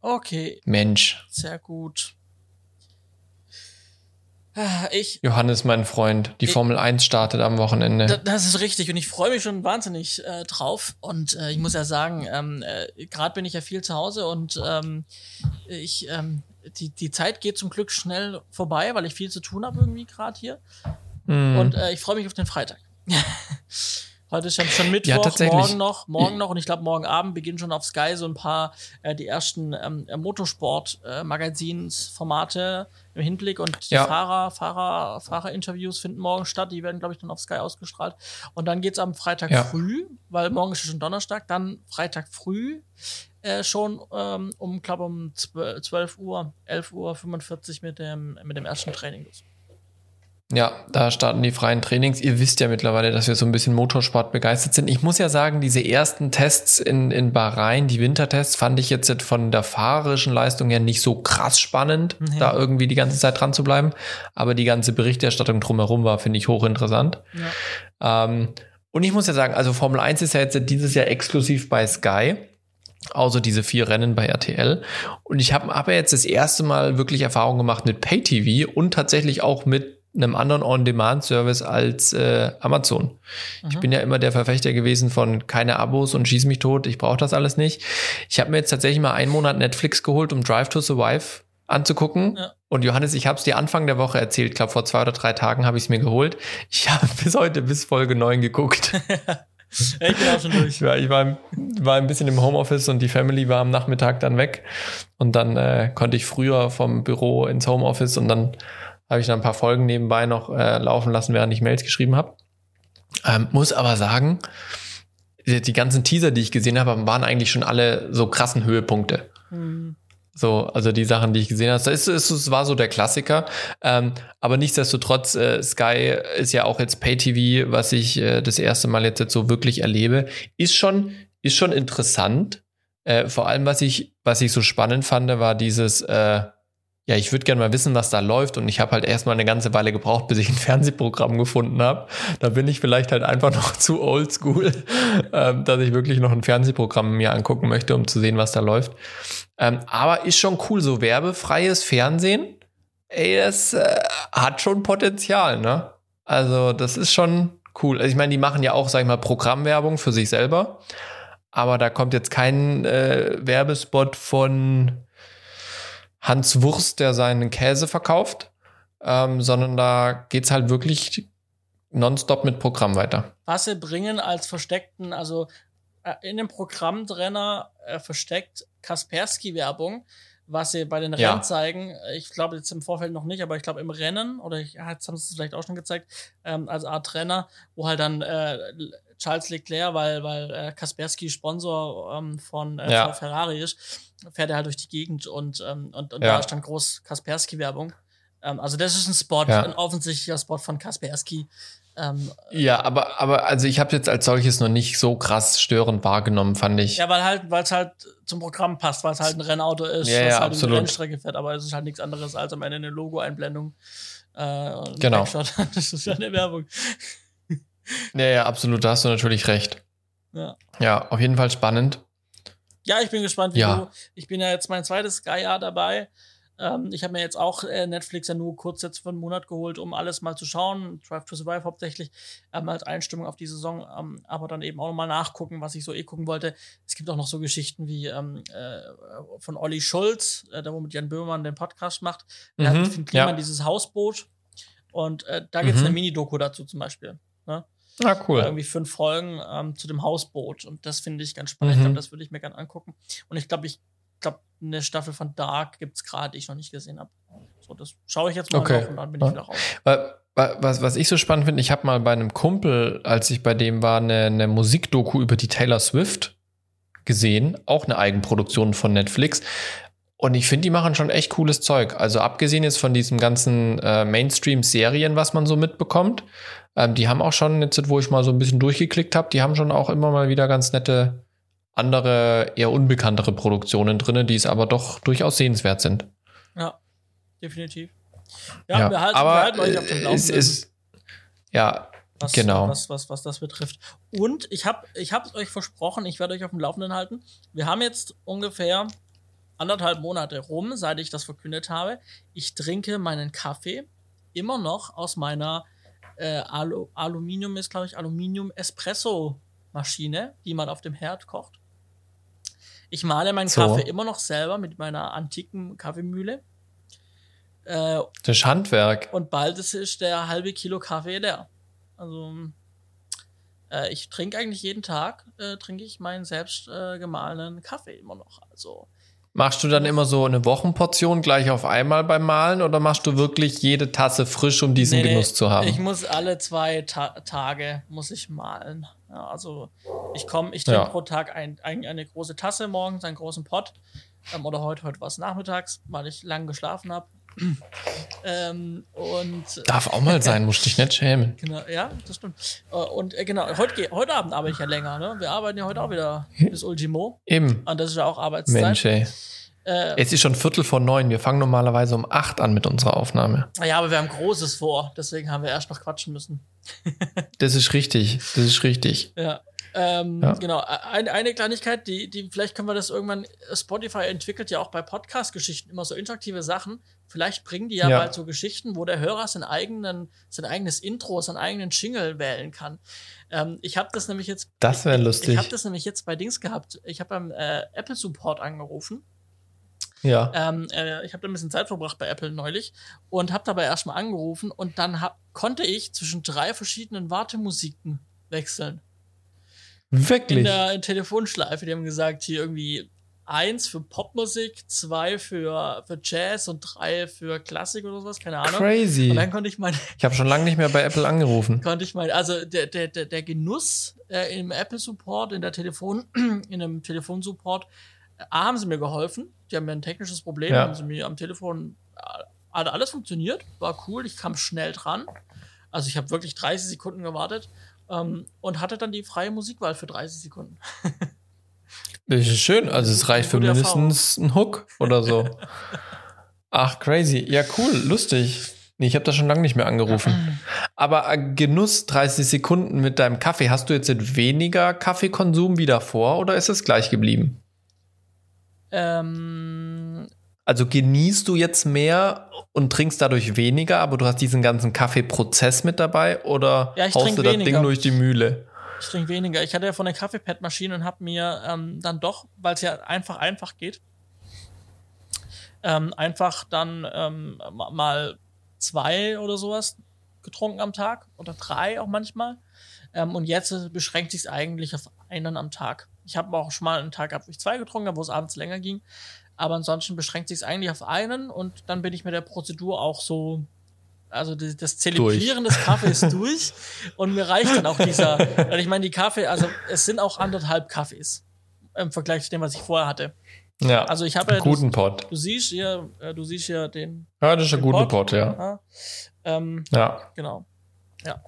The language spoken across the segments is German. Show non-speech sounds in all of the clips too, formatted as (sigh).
Okay. Mensch. Sehr gut. Ah, Ich, Johannes, mein Freund, die Formel 1 startet am Wochenende. Da- Das ist richtig und ich freue mich schon wahnsinnig äh, drauf. Und äh, ich muss ja sagen, ähm, äh, gerade bin ich ja viel zu Hause und ähm, ich ähm, die, die Zeit geht zum Glück schnell vorbei, weil ich viel zu tun habe irgendwie gerade hier. Mhm. Und äh, ich freue mich auf den Freitag. (laughs) Heute ist schon, schon Mittwoch, Ja, morgen noch, morgen noch und ich glaube morgen Abend beginnen schon auf Sky so ein paar äh, die ersten ähm, Motorsport-Magazinsformate im Hinblick und die Ja. Fahrer, Fahrer, Fahrerinterviews finden morgen statt. Die werden glaube ich dann auf Sky ausgestrahlt und dann geht's am Freitag Ja. früh, weil morgen ist ja schon Donnerstag, dann Freitag früh äh, schon ähm, um glaube um 12, 12 Uhr, 11 Uhr 45 mit dem mit dem ersten Training los. Ja, da starten die freien Trainings. Ihr wisst ja mittlerweile, dass wir so ein bisschen Motorsport begeistert sind. Ich muss ja sagen, diese ersten Tests in, in Bahrain, die Wintertests, fand ich jetzt von der fahrerischen Leistung her nicht so krass spannend, Nee. da irgendwie die ganze Zeit dran zu bleiben. Aber die ganze Berichterstattung drumherum war, finde ich, hochinteressant. Ja. Ähm, und ich muss ja sagen, also Formel 1 ist ja jetzt dieses Jahr exklusiv bei Sky. Außer diese vier Rennen bei RTL. Und ich habe aber jetzt das erste Mal wirklich Erfahrung gemacht mit Pay-TV und tatsächlich auch mit einem anderen On-Demand-Service als äh, Amazon. Ich Mhm. bin ja immer der Verfechter gewesen von keine Abos und schieß mich tot, ich brauche das alles nicht. Ich habe mir jetzt tatsächlich mal einen Monat Netflix geholt, um Drive to Survive anzugucken. Ja. Und Johannes, ich habe es dir Anfang der Woche erzählt, ich glaube vor zwei oder drei Tagen habe ich es mir geholt. Ich habe (laughs) bis heute bis Folge 9 geguckt. (laughs) Ich bin auch schon durch. Ich war, ich war, war ein bisschen im Homeoffice und die Family war am Nachmittag dann weg. Und dann äh, konnte ich früher vom Büro ins Homeoffice und dann habe ich dann ein paar Folgen nebenbei noch äh, laufen lassen, während ich Mails geschrieben habe. Ähm, muss aber sagen, die, die ganzen Teaser, die ich gesehen habe, waren eigentlich schon alle so krassen Höhepunkte. Hm. So, also die Sachen, die ich gesehen habe, es, es, es war so der Klassiker. Ähm, aber nichtsdestotrotz, äh, Sky ist ja auch jetzt Pay-TV, was ich äh, das erste Mal jetzt, jetzt so wirklich erlebe, ist schon, ist schon interessant. Äh, vor allem, was ich, was ich so spannend fand, war dieses, äh, ja, ich würde gerne mal wissen, was da läuft. Und ich habe halt erstmal eine ganze Weile gebraucht, bis ich ein (laughs) Fernsehprogramm gefunden habe. Da bin ich vielleicht halt einfach (laughs) noch zu oldschool, ähm, dass ich wirklich noch ein Fernsehprogramm mir angucken möchte, um zu sehen, was da läuft. Ähm, aber ist schon cool, so werbefreies Fernsehen. Ey, das äh, hat schon Potenzial, ne? Also, das ist schon cool. Also, ich meine, die machen ja auch, sag ich mal, Programmwerbung für sich selber. Aber da kommt jetzt kein äh, Werbespot von Hans Wurst, der seinen Käse verkauft, ähm, sondern da geht's halt wirklich nonstop mit Programm weiter. was sie bringen als versteckten, also äh, in dem Programmtrenner äh, versteckt Kaspersky-Werbung, was sie bei den Ja. Rennen zeigen. Ich glaube jetzt im Vorfeld noch nicht, aber ich glaube im Rennen, oder ich, ja, jetzt haben sie es vielleicht auch schon gezeigt, ähm, als Art Trainer, wo halt dann äh, Charles Leclerc, weil, weil äh, Kaspersky Sponsor ähm, von äh, Ja. Ferrari ist, fährt er halt durch die Gegend und, ähm, und, und Ja. da ist dann groß Kaspersky-Werbung. Ähm, also das ist ein Spot, Ja. ein offensichtlicher Spot von Kaspersky. Ähm, Ja, aber, aber also ich habe jetzt als solches noch nicht so krass störend wahrgenommen, fand ich. Ja, weil halt, weil es halt zum Programm passt, weil es halt ein Rennauto ist, Ja, was ja, halt absolut. die Rennstrecke fährt, aber es ist halt nichts anderes als am Ende eine Logo-Einblendung. Äh, Genau. Backshot. (laughs) Das ist ja eine Werbung. Ja, ja, absolut, da hast du natürlich recht. Ja. Ja, auf jeden Fall spannend. Ja, ich bin gespannt, wie Ja. du. Ich bin ja jetzt mein zweites Sky-Jahr dabei. Ähm, ich habe mir jetzt auch äh, Netflix ja nur kurz jetzt für einen Monat geholt, um alles mal zu schauen. Drive to Survive hauptsächlich ähm, als Einstimmung auf die Saison, ähm, aber dann eben auch nochmal nachgucken, was ich so eh gucken wollte. Es gibt auch noch so Geschichten wie ähm, äh, von Olli Schulz, äh, der wo mit Jan Böhmermann den Podcast macht. Der Mhm, hat Finn Kliman ja. dieses Hausboot. Und äh, da gibt es Mhm. eine Mini-Doku dazu zum Beispiel. Ne? Na cool. irgendwie fünf Folgen ähm, zu dem Hausboot. Und das finde ich ganz spannend. Ich Mhm. glaube, das würde ich mir gerne angucken. Und ich glaube, ich glaube, eine Staffel von Dark gibt es gerade, die ich noch nicht gesehen habe. So, das schaue ich jetzt mal Okay. und dann bin Ja. ich wieder raus. Wa- wa- Was, was ich so spannend finde, ich habe mal bei einem Kumpel, als ich bei dem war, eine, eine Musikdoku über die Taylor Swift gesehen, auch eine Eigenproduktion von Netflix. Und ich finde, die machen schon echt cooles Zeug. Also abgesehen jetzt von diesem ganzen äh, Mainstream-Serien, was man so mitbekommt, ähm, die haben auch schon, jetzt wo ich mal so ein bisschen durchgeklickt habe, die haben schon auch immer mal wieder ganz nette andere, eher unbekanntere Produktionen drinne, die es aber doch durchaus sehenswert sind. Ja, definitiv. Ja, wir halten, aber wir halten euch auf dem äh, Laufenden. es ist, ja, was, genau. was, was, was das betrifft. Und ich habe ich es euch versprochen, ich werde euch auf dem Laufenden halten. Wir haben jetzt ungefähr anderthalb Monate rum, seit ich das verkündet habe. Ich trinke meinen Kaffee immer noch aus meiner äh, Alu Aluminium ist, glaube ich, Aluminium-Espresso-Maschine, die man auf dem Herd kocht. Ich male meinen so. Kaffee immer noch selber mit meiner antiken Kaffeemühle. Äh, das ist Handwerk. Und bald ist der halbe Kilo Kaffee leer. Also äh, ich trinke eigentlich jeden Tag, äh, trinke ich meinen selbst äh, gemahlenen Kaffee immer noch. Also Machst du dann immer so eine Wochenportion gleich auf einmal beim Malen oder machst du wirklich jede Tasse frisch, um diesen nee, Genuss zu haben? Ich muss alle zwei Ta Tage muss ich malen. Ja, also ich komme, ich trinke ja. pro Tag ein, ein, eine große Tasse morgens, einen großen Pott. Ähm, oder heute, heute war es nachmittags, weil ich lang geschlafen habe. Ähm, und Darf auch mal sein, musst dich nicht schämen. Genau, ja, das stimmt. Äh, und äh, genau, heute, heute Abend arbeite ich ja länger, ne? Wir arbeiten ja heute auch wieder bis Ultimo. Eben. Und das ist ja auch Arbeitszeit. Mensch, ey. Äh, es ist schon Viertel vor neun. Wir fangen normalerweise um acht an mit unserer Aufnahme. Ja, aber wir haben Großes vor. Deswegen haben wir erst noch quatschen müssen. (laughs) das ist richtig. Das ist richtig. Ja. Ähm, ja. Genau, eine, eine Kleinigkeit, die, die, vielleicht können wir das irgendwann, Spotify entwickelt ja auch bei Podcast-Geschichten immer so interaktive Sachen. Vielleicht bringen die ja, ja. bald so Geschichten, wo der Hörer sein, eigenen, sein eigenes Intro, seinen eigenen Jingle wählen kann. Ähm, ich habe das nämlich jetzt. Das wäre lustig. Ich, ich habe das nämlich jetzt bei Dings gehabt. Ich habe beim äh, Apple Support angerufen. Ja. Ähm, äh, ich habe da ein bisschen Zeit verbracht bei Apple neulich und habe dabei erstmal angerufen und dann hab, konnte ich zwischen drei verschiedenen Wartemusiken wechseln. Wirklich? In der Telefonschleife. Die haben gesagt, hier irgendwie eins für Popmusik, zwei für, für Jazz und drei für Klassik oder sowas, keine Ahnung. Crazy. Und dann konnte ich mein. Ich habe schon lange nicht mehr bei Apple angerufen. (laughs) Konnte ich mein, also der, der, der, der Genuss äh, im Apple Support, in der Telefon, (clears throat) in einem Telefonsupport, äh, haben sie mir geholfen. Die haben mir ein technisches Problem, ja. haben sie mir am Telefon, äh, hat alles funktioniert, war cool, ich kam schnell dran. Also ich habe wirklich 30 Sekunden gewartet ähm, und hatte dann die freie Musikwahl für 30 Sekunden. (laughs) das ist schön. Also es reicht für mindestens einen Hook oder so. Ach, crazy. Ja, cool, lustig. Nee, ich habe da schon lange nicht mehr angerufen. Aber äh, Genuss 30 Sekunden mit deinem Kaffee. Hast du jetzt weniger Kaffeekonsum wie davor oder ist es gleich geblieben? Ähm, also genießt du jetzt mehr und trinkst dadurch weniger, aber du hast diesen ganzen Kaffeeprozess mit dabei oder ja, haust du das Ding durch die Mühle? Ich trinke weniger. Ich hatte ja von der Kaffeepad-Maschine und habe mir ähm, dann doch, weil es ja einfach einfach geht, ähm, einfach dann ähm, mal zwei oder sowas getrunken am Tag oder drei auch manchmal. Ähm, und jetzt beschränkt sich es eigentlich auf einen am Tag. Ich habe auch schon mal einen Tag gehabt, wo ich zwei getrunken habe, wo es abends länger ging. Aber ansonsten beschränkt sich es eigentlich auf einen und dann bin ich mit der Prozedur auch so, also das Zelebrieren durch. des Kaffees (laughs) durch und mir reicht dann auch dieser, weil ich meine, die Kaffee, also es sind auch anderthalb Kaffees im Vergleich zu dem, was ich vorher hatte. Ja. Also ich habe ja guten Pot. Du siehst hier, äh, du siehst hier den. Ja, das ist ein guter Pot, ja. Ja. Ähm, ja. Genau. Ja.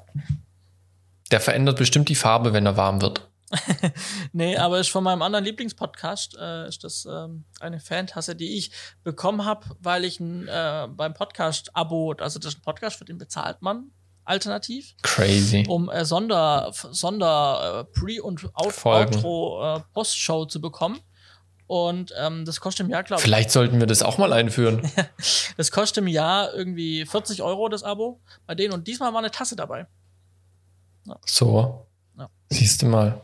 Der verändert bestimmt die Farbe, wenn er warm wird. (laughs) nee, aber ist von meinem anderen Lieblingspodcast, äh, ist das ähm, eine Fantasse, die ich bekommen habe, weil ich ein, äh, beim Podcast-Abo, also das ist ein Podcast, für den bezahlt man alternativ. Crazy. Um äh, Sonder, Sonder äh, Pre- und Out. Outro äh, Postshow zu bekommen. Und ähm, das kostet im Jahr, glaube ich. Vielleicht sollten wir das auch mal einführen. (laughs) das kostet im Jahr irgendwie 40 Euro, das Abo bei denen. Und diesmal war eine Tasse dabei. Ja. So. Ja. Siehst du mal.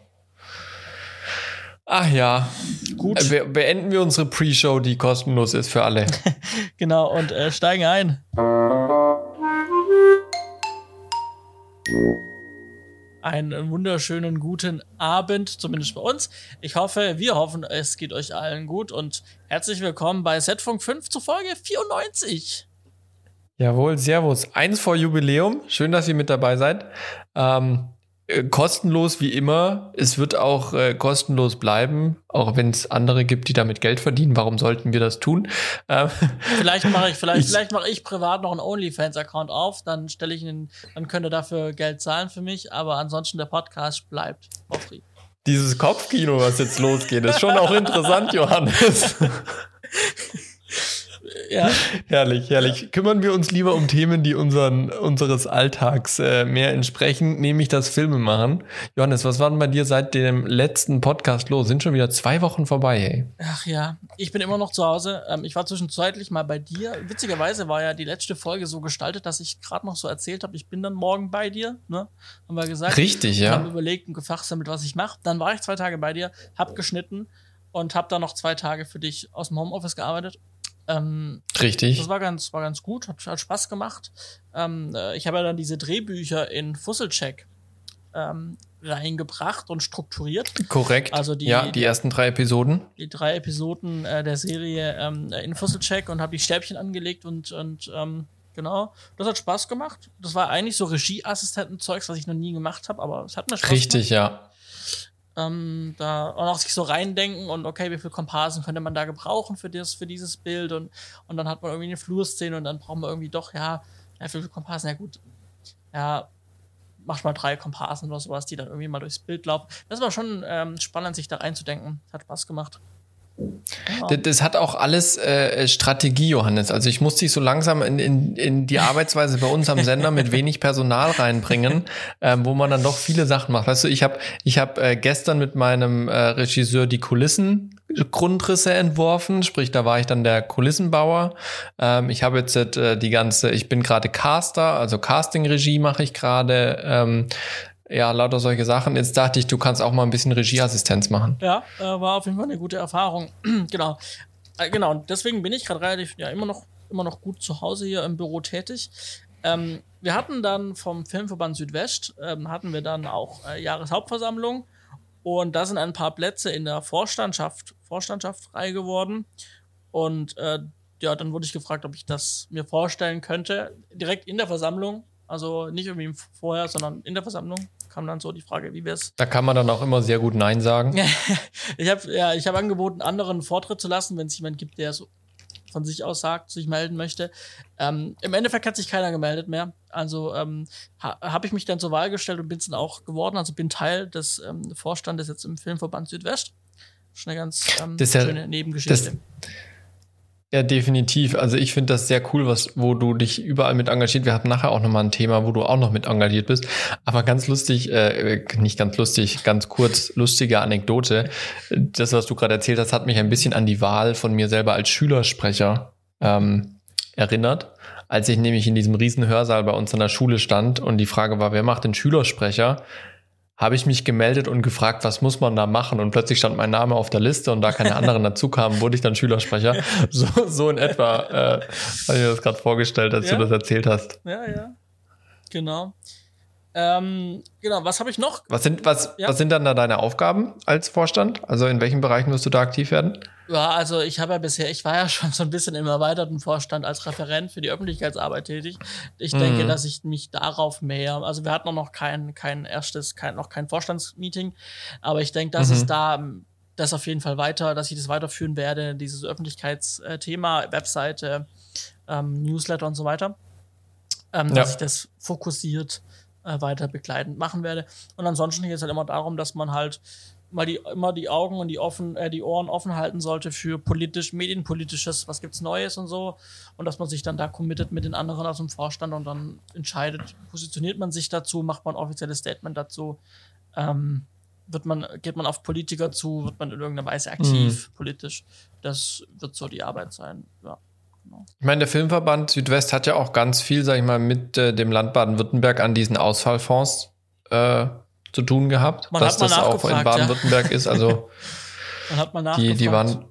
Ach ja. Gut. Be beenden wir unsere Pre-Show, die kostenlos ist für alle. (laughs) genau, und äh, steigen ein. Einen wunderschönen guten Abend, zumindest bei uns. Ich hoffe, wir hoffen, es geht euch allen gut und herzlich willkommen bei Setfunk 5 zur Folge 94. Jawohl, Servus. Eins vor Jubiläum. Schön, dass ihr mit dabei seid. Ähm, äh, kostenlos wie immer. Es wird auch äh, kostenlos bleiben, auch wenn es andere gibt, die damit Geld verdienen. Warum sollten wir das tun? Ähm, vielleicht mache ich, vielleicht, (laughs) ich, vielleicht mache ich privat noch einen OnlyFans-Account auf, dann stelle ich ihn, dann könnt ihr dafür Geld zahlen für mich, aber ansonsten der Podcast bleibt free. Dieses Kopfkino, was jetzt losgeht, ist schon auch interessant, (laughs) Johannes. Ja. herrlich, herrlich. Kümmern wir uns lieber um Themen, die unseren, unseres Alltags äh, mehr entsprechen, nämlich das Filme machen. Johannes, was war denn bei dir seit dem letzten Podcast los? Sind schon wieder zwei Wochen vorbei, ey. Ach ja, ich bin immer noch zu Hause. Ähm, ich war zwischenzeitlich mal bei dir. Witzigerweise war ja die letzte Folge so gestaltet, dass ich gerade noch so erzählt habe, ich bin dann morgen bei dir. Ne? Haben wir gesagt. Richtig, ja. Haben überlegt und gefachsammelt, was ich mache. Dann war ich zwei Tage bei dir, hab geschnitten und habe dann noch zwei Tage für dich aus dem Homeoffice gearbeitet. Ähm, Richtig. Das war ganz, war ganz gut, hat, hat Spaß gemacht. Ähm, äh, ich habe ja dann diese Drehbücher in Fusselcheck ähm, reingebracht und strukturiert. Korrekt. Also die, ja, die, die ersten drei Episoden. Die drei Episoden äh, der Serie ähm, in Fusselcheck und habe die Stäbchen angelegt und, und ähm, genau. Das hat Spaß gemacht. Das war eigentlich so Regieassistenten-Zeugs, was ich noch nie gemacht habe, aber es hat mir Spaß Richtig, gemacht. ja. Ähm, da auch noch sich so reindenken und okay, wie viel Komparsen könnte man da gebrauchen für, das, für dieses Bild und, und dann hat man irgendwie eine Flurszene und dann brauchen wir irgendwie doch, ja, ja, wie viel Komparsen, ja gut, ja, macht mal drei Komparsen oder sowas, die dann irgendwie mal durchs Bild laufen. Das war schon ähm, spannend, sich da reinzudenken. Hat Spaß gemacht. Genau. Das, hat auch alles äh, Strategie, Johannes. Also ich muss dich so langsam in, in, in die Arbeitsweise bei uns am Sender mit wenig Personal reinbringen, (laughs) ähm, wo man dann doch viele Sachen macht. Weißt du, ich habe ich hab, äh, gestern mit meinem äh, Regisseur die Kulissen Grundrisse entworfen, sprich, da war ich dann der Kulissenbauer. Ähm, ich habe jetzt äh, die ganze, ich bin gerade Caster, also Casting-Regie mache ich gerade. Ähm, ja, lauter solche Sachen. Jetzt dachte ich, du kannst auch mal ein bisschen Regieassistenz machen. Ja, äh, war auf jeden Fall eine gute Erfahrung. (clears throat) genau. Äh, genau, deswegen bin ich gerade relativ, ja, immer noch, immer noch gut zu Hause hier im Büro tätig. Ähm, wir hatten dann vom Filmverband Südwest, ähm, hatten wir dann auch äh, Jahreshauptversammlung und da sind ein paar Plätze in der Vorstandschaft, Vorstandschaft frei geworden. Und äh, ja, dann wurde ich gefragt, ob ich das mir vorstellen könnte, direkt in der Versammlung. Also nicht irgendwie vorher, sondern in der Versammlung kam dann so die Frage, wie wir es. Da kann man dann auch immer sehr gut Nein sagen. (laughs) ich habe ja, ich habe angeboten, anderen Vortritt zu lassen, wenn es jemand gibt, der so von sich aus sagt, sich melden möchte. Ähm, Im Endeffekt hat sich keiner gemeldet mehr. Also ähm, ha, habe ich mich dann zur Wahl gestellt und bin es dann auch geworden. Also bin Teil des ähm, Vorstandes jetzt im Filmverband Südwest. Schon eine ganz ähm, schöne ja, Nebengeschichte. Das, ja, definitiv. Also ich finde das sehr cool, was, wo du dich überall mit engagiert. Wir hatten nachher auch nochmal ein Thema, wo du auch noch mit engagiert bist. Aber ganz lustig, äh, nicht ganz lustig, ganz kurz, lustige Anekdote. Das, was du gerade erzählt hast, hat mich ein bisschen an die Wahl von mir selber als Schülersprecher ähm, erinnert. Als ich nämlich in diesem riesen Hörsaal bei uns an der Schule stand und die Frage war, wer macht den Schülersprecher? Habe ich mich gemeldet und gefragt, was muss man da machen? Und plötzlich stand mein Name auf der Liste und da keine anderen dazu kamen, wurde ich dann Schülersprecher. (laughs) So, so in etwa äh, habe ich mir das gerade vorgestellt, als ja. du das erzählt hast. Ja, ja. Genau. Ähm, genau, was habe ich noch? Was sind, was, ja. was sind dann da deine Aufgaben als Vorstand? Also in welchen Bereichen wirst du da aktiv werden? Ja, also ich habe ja bisher, ich war ja (laughs) schon so ein bisschen im erweiterten Vorstand als Referent für die Öffentlichkeitsarbeit tätig. Ich mhm. denke, dass ich mich darauf mehr, also wir hatten noch kein, kein erstes, kein, noch kein Vorstandsmeeting, aber ich denke, dass mhm. es da das auf jeden Fall weiter, dass ich das weiterführen werde, dieses Öffentlichkeitsthema, Webseite, ähm, Newsletter und so weiter. Ähm, ja. Dass ich das fokussiert äh, weiter begleitend machen werde. Und ansonsten geht es halt immer darum, dass man halt mal die, immer die Augen und die, offen, äh, die Ohren offen halten sollte für politisch, medienpolitisches, was gibt's Neues und so. Und dass man sich dann da committet mit den anderen aus dem Vorstand und dann entscheidet, positioniert man sich dazu, macht man ein offizielles Statement dazu. Ähm, wird man, geht man auf Politiker zu, wird man in irgendeiner Weise aktiv, mhm. politisch. Das wird so die Arbeit sein, ja. Genau. Ich meine, der Filmverband Südwest hat ja auch ganz viel, sag ich mal, mit äh, dem Land Baden-Württemberg an diesen Ausfallfonds äh, zu tun gehabt, Man dass das auch in Baden-Württemberg ja. ist. Also (laughs) Man hat mal die, die waren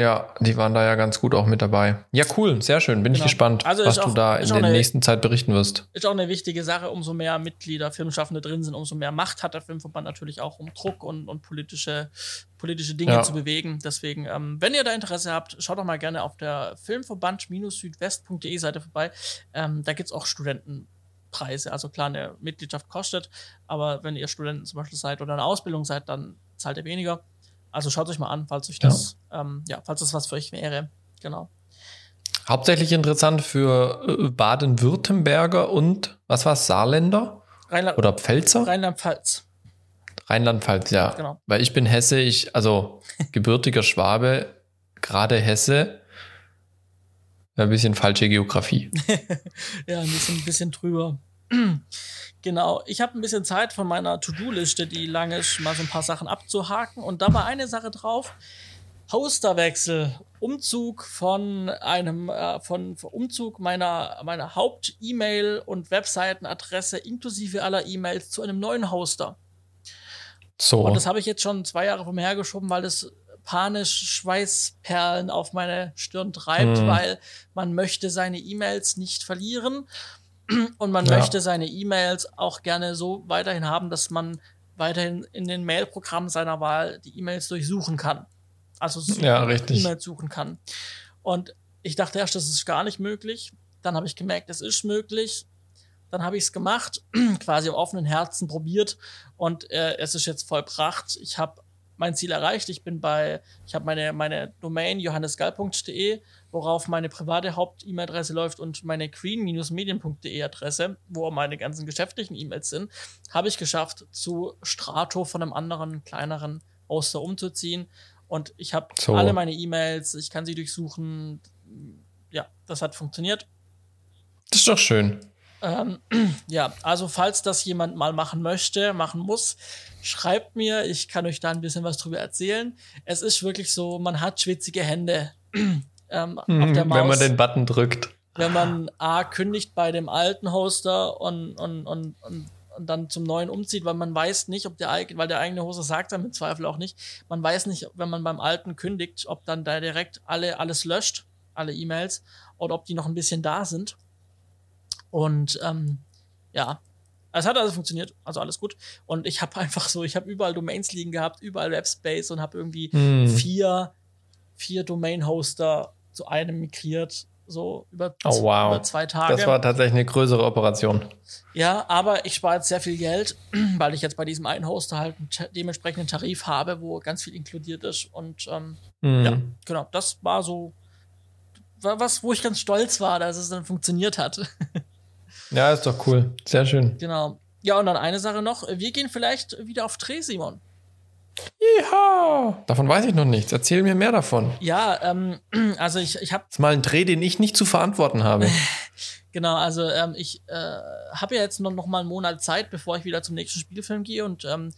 ja, die waren da ja ganz gut auch mit dabei. Ja, cool, sehr schön. Bin genau. ich gespannt, also was auch, du da in der eine, nächsten Zeit berichten wirst. Ist auch eine wichtige Sache. Umso mehr Mitglieder, Filmschaffende drin sind, umso mehr Macht hat der Filmverband natürlich auch, um Druck und, und politische, politische Dinge ja. zu bewegen. Deswegen, ähm, wenn ihr da Interesse habt, schaut doch mal gerne auf der Filmverband-südwest.de Seite vorbei. Ähm, da gibt es auch Studenten. Preise. Also klar, eine Mitgliedschaft kostet, aber wenn ihr Studenten zum Beispiel seid oder eine Ausbildung seid, dann zahlt ihr weniger. Also schaut euch mal an, falls euch das, ja, ähm, ja falls das was für euch wäre. Genau. Hauptsächlich interessant für äh, Baden-Württemberger und was war es, Saarländer? Rheinland oder Pfälzer? Rheinland-Pfalz. Rheinland-Pfalz, ja. Genau. Weil ich bin Hesse, ich, also (laughs) gebürtiger Schwabe, gerade Hesse Ein bisschen falsche Geografie. (laughs) ja, ein bisschen, ein bisschen drüber. Genau, ich habe ein bisschen Zeit von meiner To-Do-Liste, die lang ist, mal so ein paar Sachen abzuhaken. Und da war eine Sache drauf. Hosterwechsel, Umzug von einem, äh, von, von Umzug meiner, meiner Haupt-E-Mail- und Webseitenadresse inklusive aller E-Mails zu einem neuen Hoster. So. Und das habe ich jetzt schon zwei Jahre vom hergeschoben, weil es panisch Schweißperlen auf meine Stirn treibt, hm. weil man möchte seine E-Mails nicht verlieren und man ja. möchte seine E-Mails auch gerne so weiterhin haben, dass man weiterhin in den Mail-Programmen seiner Wahl die E-Mails durchsuchen kann. Also ja, E-Mails suchen kann. Und ich dachte erst, das ist gar nicht möglich. Dann habe ich gemerkt, es ist möglich. Dann habe ich es gemacht, (clears throat) quasi auf offenen Herzen probiert und äh, es ist jetzt vollbracht. Ich habe mein Ziel erreicht. Ich bin bei, ich habe meine, meine Domain johannesgall.de, worauf meine private Haupt-E-Mail-Adresse läuft und meine green-medien.de Adresse, wo meine ganzen geschäftlichen E-Mails sind, habe ich geschafft, zu Strato von einem anderen, kleineren Hoster umzuziehen. Und ich habe so. alle meine E-Mails, ich kann sie durchsuchen. Ja, das hat funktioniert. Das ist doch schön. Ähm, (clears throat) ja, also falls das jemand mal machen möchte, machen muss, schreibt mir, ich kann euch da ein bisschen was drüber erzählen. Es ist wirklich so, man hat schwitzige Hände (clears throat) ähm, mhm, auf der Maus. Wenn man den Button drückt. Wenn man A kündigt bei dem alten Hoster und, und, und, und, und dann zum neuen umzieht, weil man weiß nicht, ob der weil der eigene Hoster sagt dann im Zweifel auch nicht, man weiß nicht, wenn man beim alten kündigt, ob dann da direkt alle alles löscht, alle E-Mails, oder ob die noch ein bisschen da sind. Und ähm, ja, es hat also funktioniert, also alles gut. Und ich habe (laughs) einfach so, ich habe überall Domains liegen gehabt, überall Webspace und habe irgendwie hm. vier, vier Domain-Hoster zu einem migriert, so über, oh, wow. über zwei Tage. Das war tatsächlich eine größere Operation. Ja, aber ich spare jetzt sehr viel Geld, (clears throat) weil ich jetzt bei diesem einen Hoster halt einen dementsprechenden Tarif habe, wo ganz viel inkludiert ist. Und ähm, hm. ja, genau, das war so was, wo ich ganz stolz war, dass es dann funktioniert hat. (laughs) Ja, ist doch cool. Sehr schön. Genau. Ja, und dann eine Sache noch. Wir gehen vielleicht wieder auf Dreh, Simon. Ja, davon weiß ich noch nichts. Erzähl mir mehr davon. Ja, ähm, (clears throat) also ich, ich habe. Das ist mal ein Dreh, den ich nicht zu verantworten habe. (laughs) genau, also ähm, ich äh, habe ja jetzt noch, noch mal einen Monat Zeit, bevor ich wieder zum nächsten Spielfilm gehe und ähm,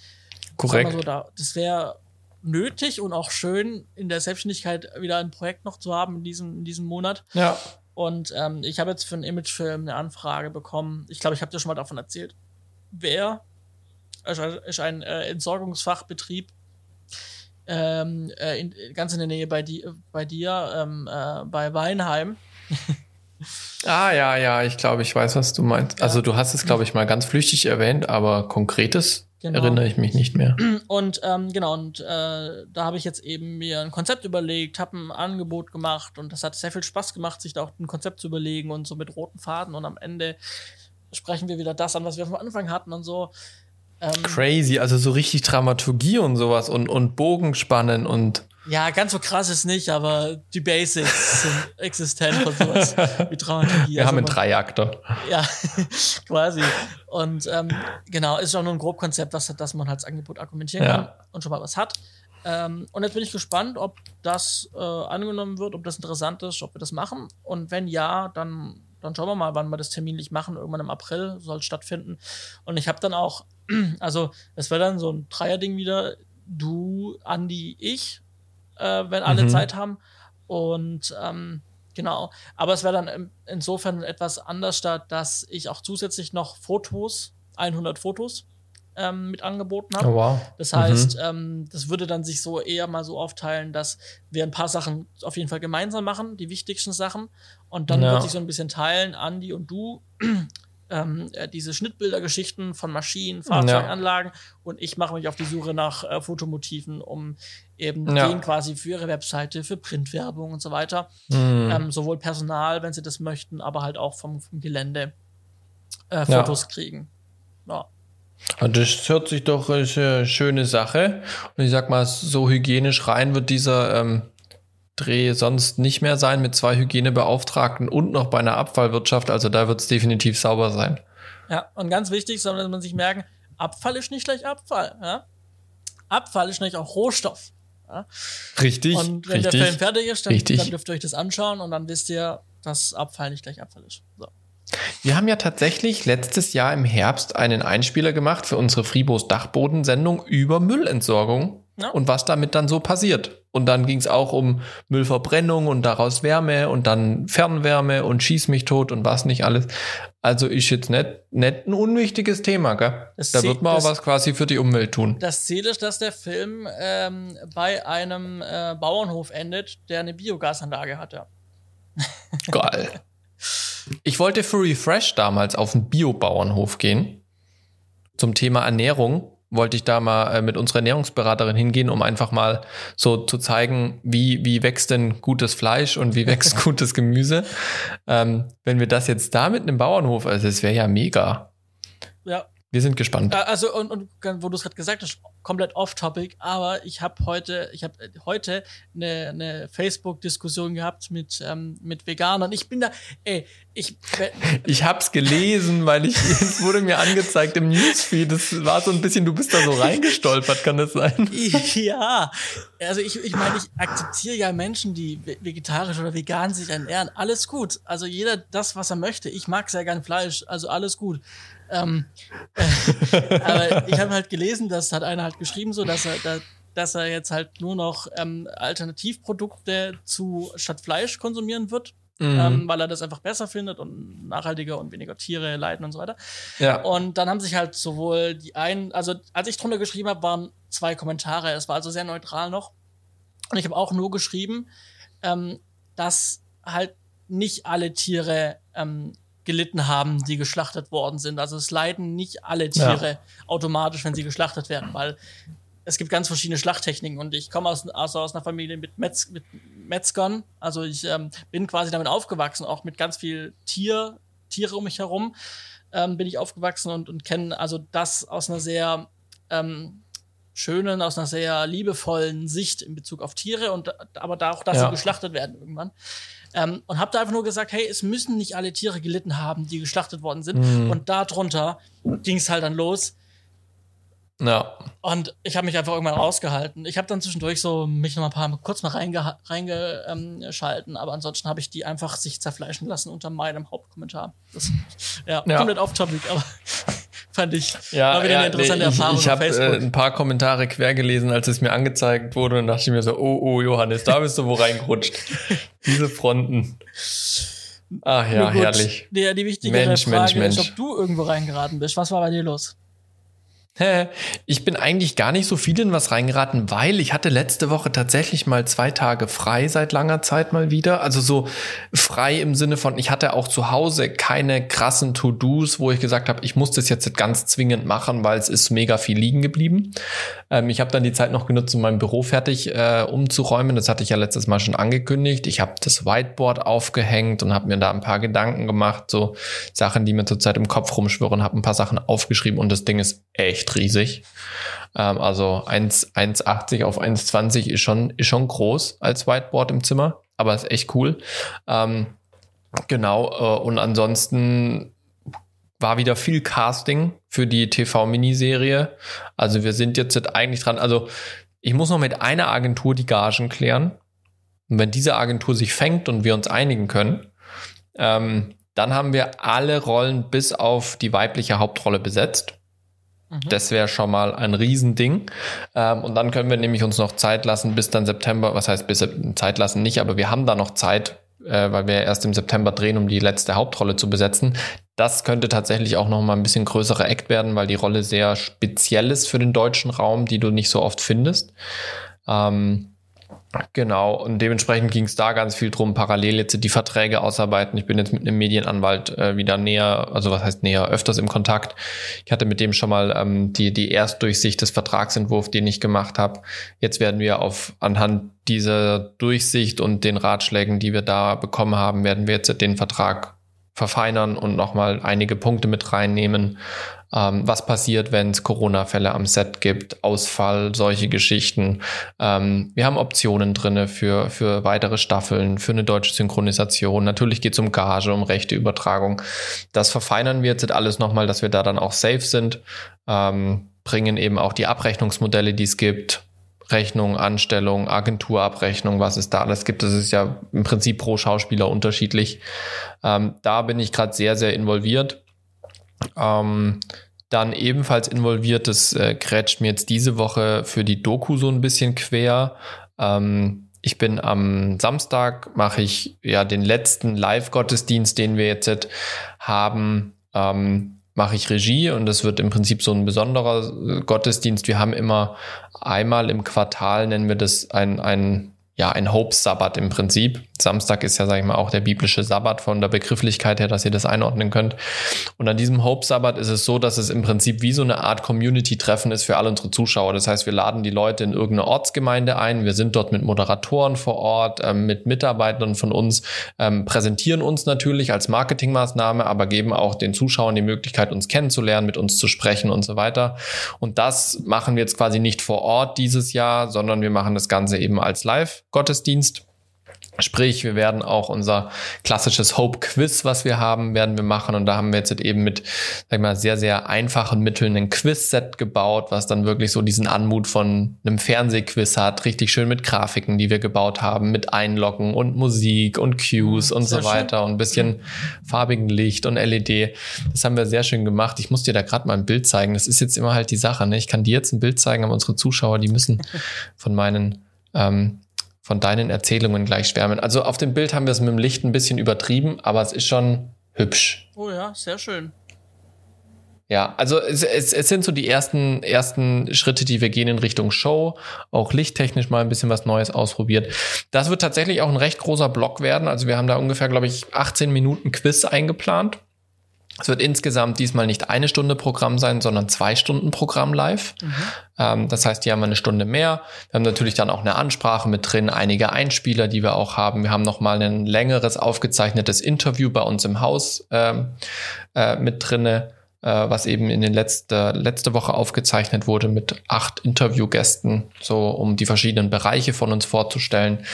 korrekt. So, da, das wäre nötig und auch schön in der Selbstständigkeit wieder ein Projekt noch zu haben in diesem, in diesem Monat. Ja. Und ähm, ich habe jetzt für einen Imagefilm eine Anfrage bekommen. Ich glaube, ich habe dir schon mal davon erzählt. Wer ist ein äh, Entsorgungsfachbetrieb ähm, äh, in, ganz in der Nähe bei, di bei dir, ähm, äh, bei Weinheim. (laughs) ah, ja, ja, ich glaube, ich weiß, was du meinst. Ja. Also, du hast es, glaube ich, mal ganz flüchtig erwähnt, aber konkretes Genau. Erinnere ich mich nicht mehr. Und ähm, genau, und äh, da habe ich jetzt eben mir ein Konzept überlegt, habe ein Angebot gemacht und das hat sehr viel Spaß gemacht, sich da auch ein Konzept zu überlegen und so mit roten Faden und am Ende sprechen wir wieder das an, was wir am Anfang hatten und so. Ähm, Crazy, also so richtig Dramaturgie und sowas und, und Bogenspannen und. Ja, ganz so krass ist nicht, aber die Basics sind (laughs) existent und sowas wie Dramaturgie. Wir also haben einen Dreiakter. Ja, (laughs) quasi. Und ähm, genau, ist auch nur ein Grobkonzept, was, dass man halt als Angebot argumentieren ja. kann und schon mal was hat. Ähm, und jetzt bin ich gespannt, ob das äh, angenommen wird, ob das interessant ist, ob wir das machen. Und wenn ja, dann, dann schauen wir mal, wann wir das terminlich machen. Irgendwann im April soll es stattfinden. Und ich habe dann auch, (clears throat) also es wäre dann so ein Dreier-Ding wieder. Du, Andi, ich äh, wenn alle mhm. Zeit haben. Und ähm, genau. Aber es wäre dann insofern etwas anders, da, dass ich auch zusätzlich noch Fotos, 100 Fotos, ähm, mit angeboten habe. Oh, wow. Das heißt, mhm. ähm, das würde dann sich so eher mal so aufteilen, dass wir ein paar Sachen auf jeden Fall gemeinsam machen, die wichtigsten Sachen. Und dann ja. wird sich so ein bisschen teilen, Andi und du ähm, äh, diese Schnittbildergeschichten von Maschinen, Fahrzeuganlagen ja. und ich mache mich auf die Suche nach äh, Fotomotiven, um eben ja. den quasi für ihre Webseite, für Printwerbung und so weiter, mhm. ähm, sowohl Personal, wenn sie das möchten, aber halt auch vom, vom Gelände äh, Fotos ja. kriegen. Ja. Das hört sich doch eine schöne Sache. Und ich sag mal, so hygienisch rein wird dieser ähm, Dreh sonst nicht mehr sein mit zwei Hygienebeauftragten und noch bei einer Abfallwirtschaft. Also da wird es definitiv sauber sein. Ja, und ganz wichtig, sondern man sich merken, Abfall ist nicht gleich Abfall. Ja? Abfall ist nicht auch Rohstoff. Ja? Richtig. Und wenn richtig, der Film fertig ist, dann, dann, dürft ihr euch das anschauen und dann wisst ihr, dass Abfall nicht gleich Abfall ist. So. Wir haben ja tatsächlich letztes Jahr im Herbst einen Einspieler gemacht für unsere Fribos Dachbodensendung über Müllentsorgung ja. und was damit dann so passiert. Und dann ging es auch um Müllverbrennung und daraus Wärme und dann Fernwärme und Schieß mich tot und was nicht alles. Also ist jetzt nicht, nicht ein unwichtiges Thema, gell? Das da wird man auch was quasi für die Umwelt tun. Das Ziel ist, dass der Film ähm, bei einem äh, Bauernhof endet, der eine Biogasanlage hatte. (laughs) Geil. Ich wollte für Refresh damals auf einen Biobauernhof gehen. Zum Thema Ernährung wollte ich da mal äh, mit unserer Ernährungsberaterin hingehen, um einfach mal so zu zeigen, wie, wie wächst denn gutes Fleisch und wie wächst (laughs) gutes Gemüse. Ähm, wenn wir das jetzt da mit einem Bauernhof, also das wäre ja mega. Ja, wir sind gespannt. Also, und, und wo du es gerade gesagt hast, komplett off-topic, aber ich habe heute, ich habe heute eine, eine Facebook-Diskussion gehabt mit, ähm, mit Veganern. Ich bin da, ey, ich. (laughs) Ich hab's gelesen, weil ich, es wurde mir angezeigt im Newsfeed. Das war so ein bisschen, du bist da so reingestolpert, kann das sein? (laughs) Ja. Also ich, ich meine, ich akzeptiere ja Menschen, die vegetarisch oder vegan sich ernähren. Alles gut. Also jeder das, was er möchte. Ich mag sehr gern Fleisch, also alles gut. Ähm, äh, aber ich habe halt gelesen, das hat einer halt geschrieben, so dass er, da, dass er jetzt halt nur noch ähm, Alternativprodukte zu statt Fleisch konsumieren wird. Mhm. Ähm, weil er das einfach besser findet und nachhaltiger und weniger Tiere leiden und so weiter. Ja. Und dann haben sich halt sowohl die einen, also als ich drunter geschrieben habe, waren zwei Kommentare. Es war also sehr neutral noch. Und ich habe auch nur geschrieben, ähm, dass halt nicht alle Tiere ähm, gelitten haben, die geschlachtet worden sind. Also es leiden nicht alle Tiere ja. automatisch, wenn sie geschlachtet werden, weil es gibt ganz verschiedene Schlachttechniken und ich komme aus, also aus einer Familie mit, Metz, mit Metzgern. Also ich ähm, bin quasi damit aufgewachsen, auch mit ganz viel Tier, Tiere um mich herum ähm, bin ich aufgewachsen und, und kenne also das aus einer sehr ähm, schönen, aus einer sehr liebevollen Sicht in Bezug auf Tiere und aber da auch, dass ja. sie geschlachtet werden irgendwann. Ähm, und habe da einfach nur gesagt, hey, es müssen nicht alle Tiere gelitten haben, die geschlachtet worden sind. Mhm. Und darunter ging es halt dann los. Ja. Und ich habe mich einfach irgendwann rausgehalten. Ich habe dann zwischendurch so mich noch mal ein paar kurz mal reingeschalten, ähm, aber ansonsten habe ich die einfach sich zerfleischen lassen unter meinem Hauptkommentar. Das, (laughs) ja, ja, komplett off-topic, aber (laughs) fand ich ja, war wieder ja, eine interessante nee, Erfahrung. Ich, ich habe äh, ein paar Kommentare quer gelesen, als es mir angezeigt wurde und dachte ich mir so, oh, oh, Johannes, da bist du wo reingerutscht. (laughs) Diese Fronten. Ach ja, herrlich. Die, die wichtige Mensch, Frage Mensch, Mensch. ist, ob du irgendwo reingeraten bist. Was war bei dir los? Ich bin eigentlich gar nicht so viel in was reingeraten, weil ich hatte letzte Woche tatsächlich mal zwei Tage frei seit langer Zeit mal wieder. Also so frei im Sinne von, ich hatte auch zu Hause keine krassen To-Dos, wo ich gesagt habe, ich muss das jetzt ganz zwingend machen, weil es ist mega viel liegen geblieben. Ähm, ich habe dann die Zeit noch genutzt, um mein Büro fertig äh, umzuräumen. Das hatte ich ja letztes Mal schon angekündigt. Ich habe das Whiteboard aufgehängt und habe mir da ein paar Gedanken gemacht, so Sachen, die mir zurzeit im Kopf rumschwirren, habe ein paar Sachen aufgeschrieben und das Ding ist echt echt riesig. Ähm, also 1,80 auf 1,20 ist schon, ist schon groß als Whiteboard im Zimmer, aber ist echt cool. Ähm, genau, äh, und ansonsten war wieder viel Casting für die TV-Miniserie. Also wir sind jetzt eigentlich dran. Also ich muss noch mit einer Agentur die Gagen klären. Und wenn diese Agentur sich fängt und wir uns einigen können, ähm, dann haben wir alle Rollen bis auf die weibliche Hauptrolle besetzt. Mhm. Das wäre schon mal ein Riesending. Ähm, und dann können wir nämlich uns noch Zeit lassen bis dann September. Was heißt bis Zeit lassen nicht, aber wir haben da noch Zeit, äh, weil wir erst im September drehen, um die letzte Hauptrolle zu besetzen. Das könnte tatsächlich auch noch mal ein bisschen größerer Act werden, weil die Rolle sehr speziell ist für den deutschen Raum, die du nicht so oft findest. Ähm, Genau, und dementsprechend ging es da ganz viel drum, parallel jetzt die Verträge ausarbeiten. Ich bin jetzt mit einem Medienanwalt äh, wieder näher, also was heißt näher, öfters im Kontakt. Ich hatte mit dem schon mal ähm, die, die Erstdurchsicht des Vertragsentwurfs, den ich gemacht habe. Jetzt werden wir auf anhand dieser Durchsicht und den Ratschlägen, die wir da bekommen haben, werden wir jetzt den Vertrag verfeinern und nochmal einige Punkte mit reinnehmen. Ähm, was passiert, wenn es Corona-Fälle am Set gibt, Ausfall, solche Geschichten. Ähm, wir haben Optionen drinne für, für weitere Staffeln, für eine deutsche Synchronisation. Natürlich geht es um Gage, um rechte Übertragung. Das verfeinern wir jetzt alles nochmal, dass wir da dann auch safe sind. Ähm, bringen eben auch die Abrechnungsmodelle, die es gibt, Rechnung, Anstellung, Agenturabrechnung, was es da alles gibt. Das ist ja im Prinzip pro Schauspieler unterschiedlich. Ähm, da bin ich gerade sehr, sehr involviert. Ähm, dann ebenfalls involviert, das äh, grätscht mir jetzt diese Woche für die Doku so ein bisschen quer. Ähm, ich bin am Samstag, mache ich ja den letzten Live-Gottesdienst, den wir jetzt haben. Mache ich Regie und das wird im Prinzip so ein besonderer äh, Gottesdienst. Wir haben immer einmal im Quartal, nennen wir das ein, ein ja, ein Hope-Sabbat im Prinzip. Samstag ist ja, sage ich mal, auch der biblische Sabbat von der Begrifflichkeit her, dass ihr das einordnen könnt. Und an diesem Hope-Sabbat ist es so, dass es im Prinzip wie so eine Art Community-Treffen ist für alle unsere Zuschauer. Das heißt, wir laden die Leute in irgendeine Ortsgemeinde ein. Wir sind dort mit Moderatoren vor Ort, ähm, mit Mitarbeitern von uns, ähm, präsentieren uns natürlich als Marketingmaßnahme, aber geben auch den Zuschauern die Möglichkeit, uns kennenzulernen, mit uns zu sprechen und so weiter. Und das machen wir jetzt quasi nicht vor Ort dieses Jahr, sondern wir machen das Ganze eben als Live Gottesdienst. Sprich, wir werden auch unser klassisches Hope Quiz, was wir haben, werden wir machen. Und da haben wir jetzt eben mit, sag ich mal, sehr, sehr einfachen Mitteln ein Quiz-Set gebaut, was dann wirklich so diesen Anmut von einem Fernsehquiz hat. Richtig schön mit Grafiken, die wir gebaut haben, mit Einloggen und Musik und Cues mhm, und so weiter schön. und ein bisschen mhm. farbigen Licht und LED. Das haben wir sehr schön gemacht. Ich muss dir da gerade mal ein Bild zeigen. Das ist jetzt immer halt die Sache. Ne? Ich kann dir jetzt ein Bild zeigen, aber unsere Zuschauer, die müssen (laughs) von meinen ähm, von deinen Erzählungen gleich schwärmen. Also auf dem Bild haben wir es mit dem Licht ein bisschen übertrieben, aber es ist schon hübsch. Oh ja, sehr schön. Ja, also es, es, es sind so die ersten, ersten Schritte, die wir gehen in Richtung Show, auch lichttechnisch mal ein bisschen was Neues ausprobiert. Das wird tatsächlich auch ein recht großer Block werden. Also wir haben da ungefähr, glaube ich, 18 Minuten Quiz eingeplant. Es wird insgesamt diesmal nicht eine Stunde Programm sein, sondern zwei Stunden Programm live. Mhm. Ähm, das heißt, hier haben wir eine Stunde mehr. Wir haben natürlich dann auch eine Ansprache mit drin, einige Einspieler, die wir auch haben. Wir haben nochmal ein längeres aufgezeichnetes Interview bei uns im Haus ähm, äh, mit drinne, äh, was eben in den letzte, letzte Woche aufgezeichnet wurde mit acht Interviewgästen, so um die verschiedenen Bereiche von uns vorzustellen.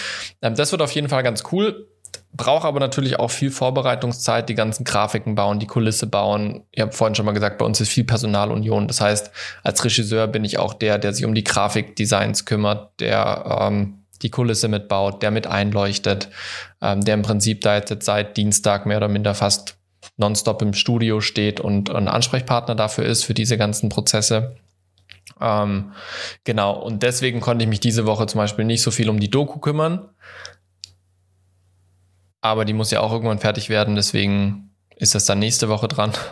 Ähm, das wird auf jeden Fall ganz cool brauche aber natürlich auch viel Vorbereitungszeit, die ganzen Grafiken bauen, die Kulisse bauen. Ich habe vorhin schon mal gesagt, bei uns ist viel Personalunion. Das heißt, als Regisseur bin ich auch der, der sich um die Grafikdesigns kümmert, der ähm, die Kulisse mitbaut, der mit einleuchtet, ähm, der im Prinzip da jetzt seit Dienstag mehr oder minder fast nonstop im Studio steht und ein Ansprechpartner dafür ist, für diese ganzen Prozesse. Ähm, genau, und deswegen konnte ich mich diese Woche zum Beispiel nicht so viel um die Doku kümmern aber die muss ja auch irgendwann fertig werden, deswegen ist das dann nächste Woche dran. (laughs)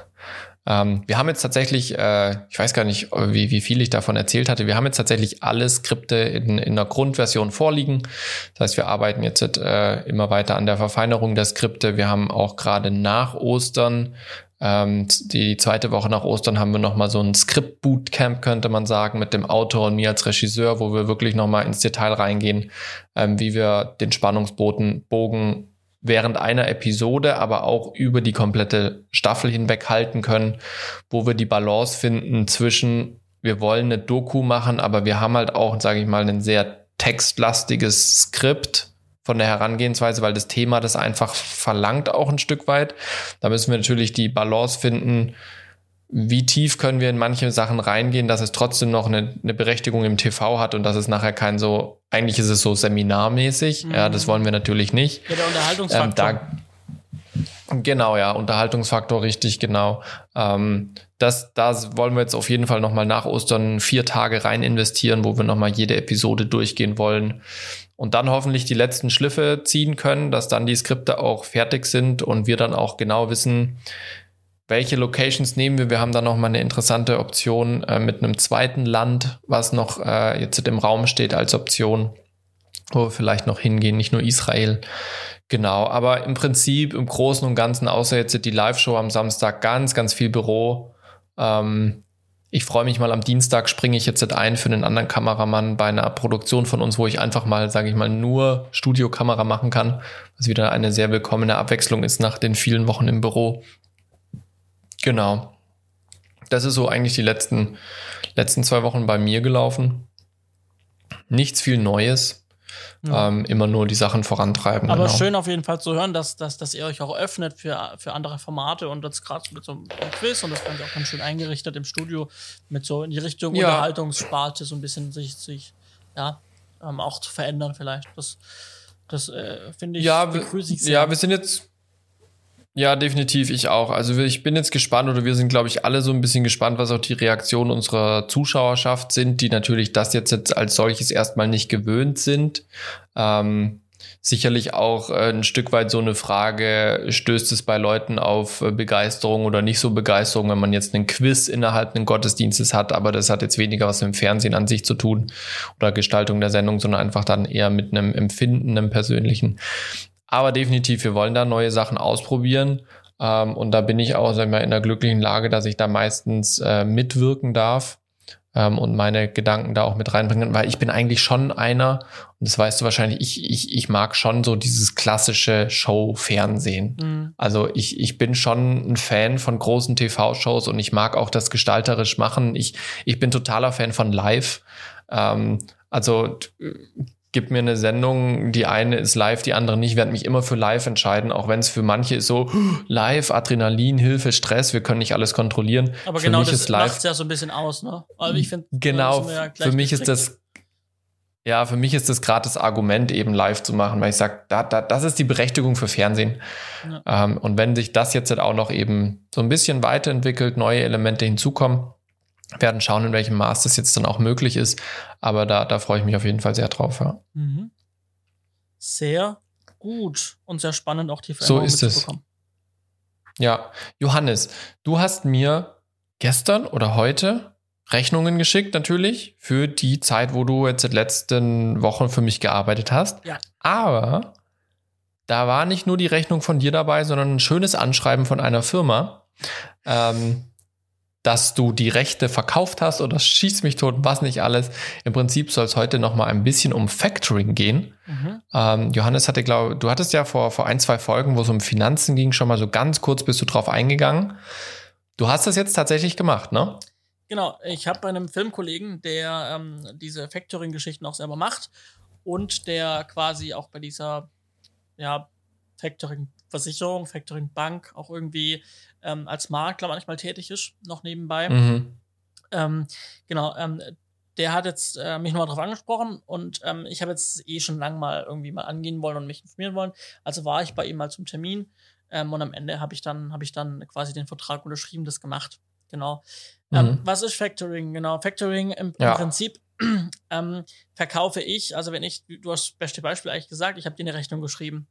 Ähm, wir haben jetzt tatsächlich, äh, ich weiß gar nicht, wie, wie viel ich davon erzählt hatte, wir haben jetzt tatsächlich alle Skripte in, in der Grundversion vorliegen. Das heißt, wir arbeiten jetzt äh, immer weiter an der Verfeinerung der Skripte. Wir haben auch gerade nach Ostern ähm, die zweite Woche nach Ostern haben wir nochmal so ein Skript-Bootcamp, könnte man sagen, mit dem Autor und mir als Regisseur, wo wir wirklich nochmal ins Detail reingehen, ähm, wie wir den Spannungsbogen Bogen während einer Episode, aber auch über die komplette Staffel hinweg halten können, wo wir die Balance finden zwischen, wir wollen eine Doku machen, aber wir haben halt auch, sage ich mal, ein sehr textlastiges Skript von der Herangehensweise, weil das Thema das einfach verlangt auch ein Stück weit. Da müssen wir natürlich die Balance finden, wie tief können wir in manche Sachen reingehen, dass es trotzdem noch eine, eine Berechtigung im TV hat und dass es nachher kein so, eigentlich ist es so seminarmäßig. Mhm. Ja, das wollen wir natürlich nicht. Ja, der Unterhaltungsfaktor. Ähm, da, genau, ja, Unterhaltungsfaktor, richtig, genau. Ähm, das, da wollen wir jetzt auf jeden Fall nochmal nach Ostern vier Tage rein investieren, wo wir nochmal jede Episode durchgehen wollen und dann hoffentlich die letzten Schliffe ziehen können, dass dann die Skripte auch fertig sind und wir dann auch genau wissen, welche Locations nehmen wir? Wir haben da noch mal eine interessante Option äh, mit einem zweiten Land, was noch äh, jetzt im Raum steht als Option, wo wir vielleicht noch hingehen, nicht nur Israel. Genau, aber im Prinzip im Großen und Ganzen, außer jetzt die Live-Show am Samstag, ganz, ganz viel Büro. Ähm, ich freue mich mal am Dienstag, springe ich jetzt ein für einen anderen Kameramann bei einer Produktion von uns, wo ich einfach mal, sage ich mal, nur Studiokamera machen kann, was wieder eine sehr willkommene Abwechslung ist nach den vielen Wochen im Büro. Genau. Das ist so eigentlich die letzten, letzten zwei Wochen bei mir gelaufen. Nichts viel Neues. Ja. Ähm, immer nur die Sachen vorantreiben. Aber genau. schön auf jeden Fall zu hören, dass, dass, dass ihr euch auch öffnet für, für andere Formate und jetzt gerade mit so einem Quiz und das fand ich auch ganz schön eingerichtet im Studio mit so in die Richtung ja. Unterhaltungssparte so ein bisschen sich, sich ja, ähm, auch zu verändern vielleicht. Das, das äh, finde ich ja, begrüße ich sehr. Ja, wir sind jetzt ja, definitiv, ich auch. Also ich bin jetzt gespannt oder wir sind, glaube ich, alle so ein bisschen gespannt, was auch die Reaktionen unserer Zuschauerschaft sind, die natürlich das jetzt, jetzt als solches erstmal nicht gewöhnt sind. Ähm, sicherlich auch äh, ein Stück weit so eine Frage, stößt es bei Leuten auf äh, Begeisterung oder nicht so Begeisterung, wenn man jetzt einen Quiz innerhalb eines Gottesdienstes hat, aber das hat jetzt weniger was mit dem Fernsehen an sich zu tun oder Gestaltung der Sendung, sondern einfach dann eher mit einem Empfinden, einem persönlichen. Aber definitiv, wir wollen da neue Sachen ausprobieren. Ähm, und da bin ich auch, sag ich mal, in der glücklichen Lage, dass ich da meistens äh, mitwirken darf ähm, und meine Gedanken da auch mit reinbringen, weil ich bin eigentlich schon einer, und das weißt du wahrscheinlich, ich, ich, ich mag schon so dieses klassische Show-Fernsehen. Mhm. Also ich, ich bin schon ein Fan von großen TV-Shows und ich mag auch das gestalterisch machen. Ich, ich bin totaler Fan von Live. Ähm, also gib mir eine Sendung, die eine ist live, die andere nicht, werde mich immer für live entscheiden, auch wenn es für manche ist so (gasps) live, Adrenalin, Hilfe, Stress, wir können nicht alles kontrollieren. Aber für genau mich das macht es ja so ein bisschen aus, ne? Also ich finde, genau, ja für mich ist das ja, für mich ist das gerade das Argument, eben live zu machen, weil ich sage, da, da, das ist die Berechtigung für Fernsehen. Ja. Ähm, und wenn sich das jetzt halt auch noch eben so ein bisschen weiterentwickelt, neue Elemente hinzukommen, werden schauen, in welchem Maß das jetzt dann auch möglich ist. Aber da, da freue ich mich auf jeden Fall sehr drauf. Ja. Mhm. Sehr gut und sehr spannend auch die Veränderung So ist es. Ja, Johannes, du hast mir gestern oder heute Rechnungen geschickt, natürlich, für die Zeit, wo du jetzt in den letzten Wochen für mich gearbeitet hast. Ja. Aber da war nicht nur die Rechnung von dir dabei, sondern ein schönes Anschreiben von einer Firma. Ähm, dass du die Rechte verkauft hast oder schieß mich tot, was nicht alles. Im Prinzip soll es heute noch mal ein bisschen um Factoring gehen. Mhm. Ähm, Johannes hatte, glaube du hattest ja vor, vor ein, zwei Folgen, wo es um Finanzen ging, schon mal so ganz kurz bist du drauf eingegangen. Du hast das jetzt tatsächlich gemacht, ne? Genau, ich habe bei einem Filmkollegen, der ähm, diese Factoring-Geschichten auch selber macht und der quasi auch bei dieser ja, Factoring-Versicherung, Factoring-Bank auch irgendwie ähm, als Makler manchmal tätig ist, noch nebenbei. Mhm. Ähm, genau, ähm, der hat jetzt äh, mich nochmal drauf angesprochen und ähm, ich habe jetzt eh schon lang mal irgendwie mal angehen wollen und mich informieren wollen. Also war ich bei ihm mal zum Termin ähm, und am Ende habe ich dann habe ich dann quasi den Vertrag unterschrieben, das gemacht. Genau. Ähm, mhm. was ist Factoring? Genau, Factoring im, ja. im Prinzip (clears throat) ähm, verkaufe ich, also wenn ich, du hast das beste Beispiel eigentlich gesagt, ich habe dir eine Rechnung geschrieben.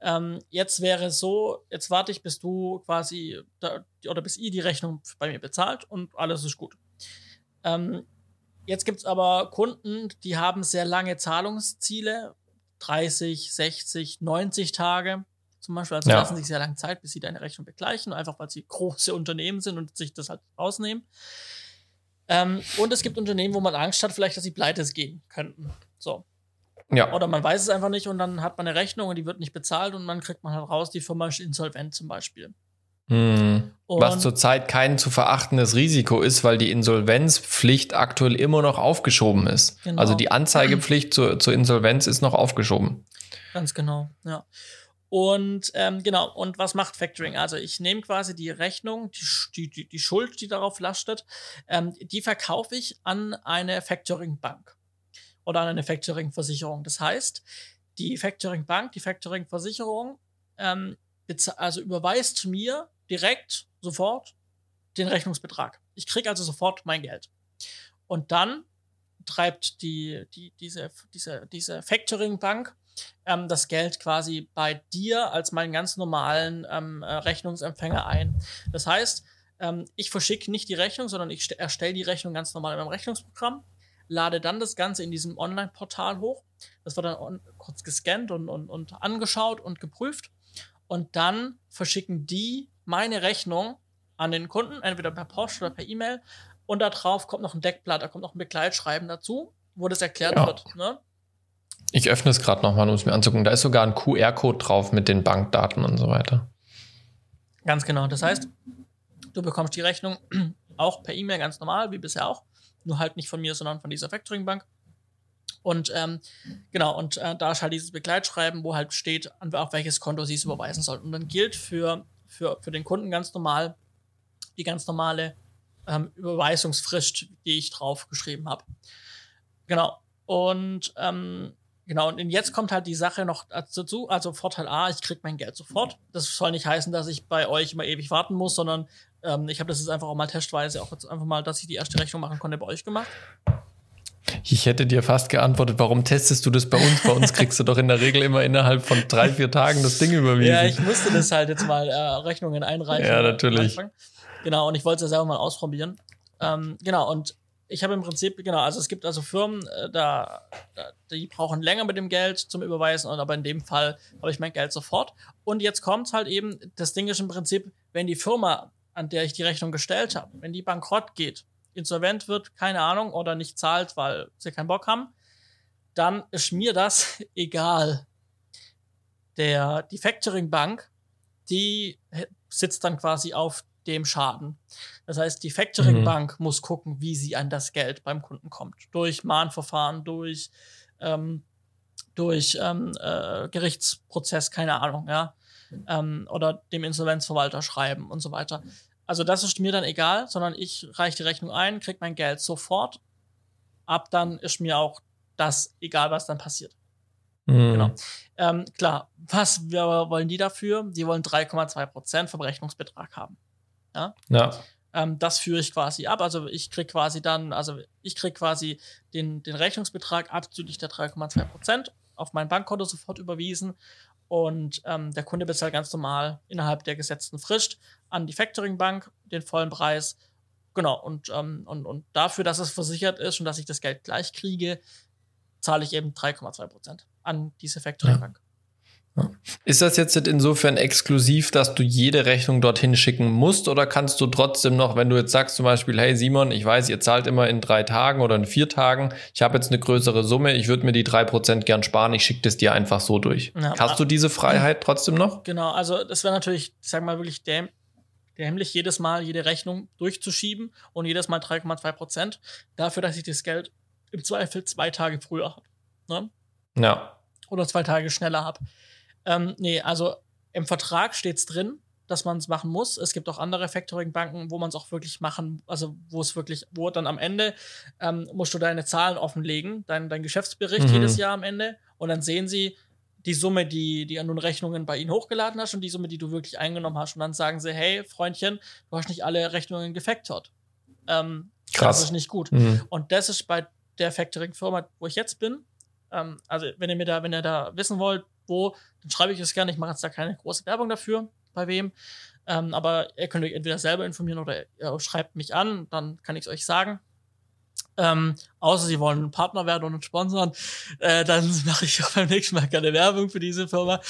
Ähm, jetzt wäre es so, jetzt warte ich, bis du quasi da, oder bis ihr die Rechnung bei mir bezahlt und alles ist gut. Ähm, jetzt gibt es aber Kunden, die haben sehr lange Zahlungsziele, 30, 60, 90 Tage zum Beispiel. Also ja. lassen sich sehr lange Zeit, bis sie deine Rechnung begleichen, einfach weil sie große Unternehmen sind und sich das halt rausnehmen. Ähm, und es gibt Unternehmen, wo man Angst hat, vielleicht, dass sie pleite gehen könnten. So. Ja. Oder man weiß es einfach nicht und dann hat man eine Rechnung und die wird nicht bezahlt und dann kriegt man halt raus, die Firma ist insolvent zum Beispiel. Hm. Was zurzeit kein zu verachtendes Risiko ist, weil die Insolvenzpflicht aktuell immer noch aufgeschoben ist. Genau. Also die Anzeigepflicht zur, zur Insolvenz ist noch aufgeschoben. Ganz genau, ja. Und ähm, genau, und was macht Factoring? Also ich nehme quasi die Rechnung, die, die, die Schuld, die darauf lastet, ähm, die verkaufe ich an eine Factoring-Bank oder an eine Factoring-Versicherung. Das heißt, die Factoring-Bank, die Factoring-Versicherung, ähm, also überweist mir direkt sofort den Rechnungsbetrag. Ich kriege also sofort mein Geld. Und dann treibt die, die, diese, diese, diese Factoring-Bank ähm, das Geld quasi bei dir als meinen ganz normalen ähm, äh, Rechnungsempfänger ein. Das heißt, ähm, ich verschicke nicht die Rechnung, sondern ich erstelle die Rechnung ganz normal in meinem Rechnungsprogramm lade dann das Ganze in diesem Online-Portal hoch. Das wird dann kurz gescannt und, und, und angeschaut und geprüft. Und dann verschicken die meine Rechnung an den Kunden, entweder per Post oder per E-Mail. Und da drauf kommt noch ein Deckblatt, da kommt noch ein Begleitschreiben dazu, wo das erklärt ja. wird. Ne? Ich öffne es gerade nochmal, um es mir anzugucken. Da ist sogar ein QR-Code drauf mit den Bankdaten und so weiter. Ganz genau. Das heißt, du bekommst die Rechnung (clears throat) auch per E-Mail ganz normal, wie bisher auch nur halt nicht von mir, sondern von dieser Factoring-Bank. Und ähm, genau, und äh, da ist halt dieses Begleitschreiben, wo halt steht, auf welches Konto sie es überweisen sollen. Und dann gilt für, für, für den Kunden ganz normal die ganz normale ähm, Überweisungsfrist, die ich drauf geschrieben habe. Genau. Und ähm, genau, und jetzt kommt halt die Sache noch dazu. Also Vorteil A, ich krieg mein Geld sofort. Das soll nicht heißen, dass ich bei euch immer ewig warten muss, sondern ähm, ich habe das jetzt einfach auch mal testweise, auch jetzt einfach mal, dass ich die erste Rechnung machen konnte, bei euch gemacht. Ich hätte dir fast geantwortet, warum testest du das bei uns? Bei uns kriegst du doch in der Regel immer innerhalb von drei, vier Tagen das Ding überwiesen. Ja, ich musste das halt jetzt mal äh, Rechnungen einreichen. Ja, natürlich. Genau, und ich wollte es ja selber mal ausprobieren. Ähm, genau, und ich habe im Prinzip, genau, also es gibt also Firmen, äh, da, da, die brauchen länger mit dem Geld zum Überweisen, aber in dem Fall habe ich mein Geld sofort. Und jetzt kommt halt eben, das Ding ist im Prinzip, wenn die Firma, an der ich die Rechnung gestellt habe, wenn die bankrott geht, insolvent wird, keine Ahnung, oder nicht zahlt, weil sie keinen Bock haben, dann ist mir das (laughs) egal. Der, die Factoring Bank, die sitzt dann quasi auf dem Schaden. Das heißt, die Factoring Bank mhm. muss gucken, wie sie an das Geld beim Kunden kommt. Durch Mahnverfahren, durch, ähm, durch ähm, äh, Gerichtsprozess, keine Ahnung, ja. Ähm, oder dem Insolvenzverwalter schreiben und so weiter. Also das ist mir dann egal, sondern ich reiche die Rechnung ein, krieg mein Geld sofort. Ab dann ist mir auch das egal, was dann passiert. Mhm. Genau. Ähm, klar, was wir wollen die dafür? Die wollen 3,2% Verrechnungsbetrag haben. Ja. ja. Ähm, das führe ich quasi ab. Also ich krieg quasi dann, also ich krieg quasi den, den Rechnungsbetrag abzüglich der 3,2% auf mein Bankkonto sofort überwiesen und ähm, der Kunde bezahlt ganz normal innerhalb der gesetzten Frist an die Factoring-Bank den vollen Preis. Genau, und, ähm, und, und dafür, dass es versichert ist und dass ich das Geld gleich kriege, zahle ich eben 3,2 Prozent an diese Factoring-Bank. Ja. Ist das jetzt insofern exklusiv, dass du jede Rechnung dorthin schicken musst oder kannst du trotzdem noch, wenn du jetzt sagst zum Beispiel, hey Simon, ich weiß, ihr zahlt immer in drei Tagen oder in vier Tagen, ich habe jetzt eine größere Summe, ich würde mir die drei Prozent gern sparen, ich schicke das dir einfach so durch. Ja, Hast du diese Freiheit trotzdem noch? Genau, also das wäre natürlich, ich sag mal wirklich däm dämlich, jedes Mal jede Rechnung durchzuschieben und jedes Mal 3,2 Prozent dafür, dass ich das Geld im Zweifel zwei Tage früher habe. Ne? Ja. Oder zwei Tage schneller habe. Ähm, nee, also im Vertrag steht's drin, dass man es machen muss. Es gibt auch andere Factoring-Banken, wo man es auch wirklich machen, also wo es wirklich, wo dann am Ende ähm, musst du deine Zahlen offenlegen, dein, dein Geschäftsbericht mhm. jedes Jahr am Ende und dann sehen sie die Summe, die, die an nun Rechnungen bei ihnen hochgeladen hast und die Summe, die du wirklich eingenommen hast. Und dann sagen sie, hey, Freundchen, du hast nicht alle Rechnungen gefactort. Ähm, Krass. Das ist nicht gut. Mhm. Und das ist bei der Factoring-Firma, wo ich jetzt bin. Ähm, also, wenn ihr mir da, wenn ihr da wissen wollt, wo, dann schreibe ich es gerne. Ich mache jetzt da keine große Werbung dafür, bei wem. Ähm, aber ihr könnt euch entweder selber informieren oder ihr schreibt mich an, dann kann ich es euch sagen. Ähm, außer sie wollen ein Partner werden und sponsern, äh, dann (laughs) mache ich auch beim nächsten Mal keine Werbung für diese Firma.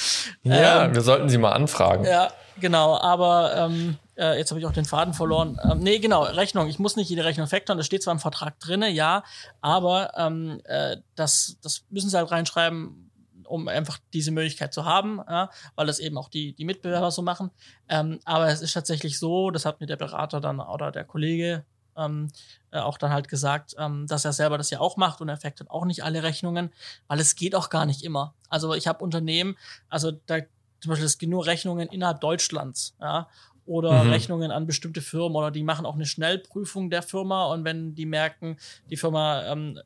Ja, ähm, wir sollten sie mal anfragen. Ja, genau, aber ähm, äh, jetzt habe ich auch den Faden verloren. Ähm, nee, genau, Rechnung. Ich muss nicht jede Rechnung factoren, das steht zwar im Vertrag drinne, ja, aber ähm, äh, das, das müssen sie halt reinschreiben, um einfach diese Möglichkeit zu haben, ja, weil das eben auch die, die Mitbewerber so machen. Ähm, aber es ist tatsächlich so, das hat mir der Berater dann oder der Kollege ähm, äh, auch dann halt gesagt, ähm, dass er selber das ja auch macht und er factort auch nicht alle Rechnungen, weil es geht auch gar nicht immer. Also ich habe Unternehmen, also da zum Beispiel es gehen nur Rechnungen innerhalb Deutschlands, ja, oder mhm. Rechnungen an bestimmte Firmen oder die machen auch eine Schnellprüfung der Firma und wenn die merken, die Firma ähm,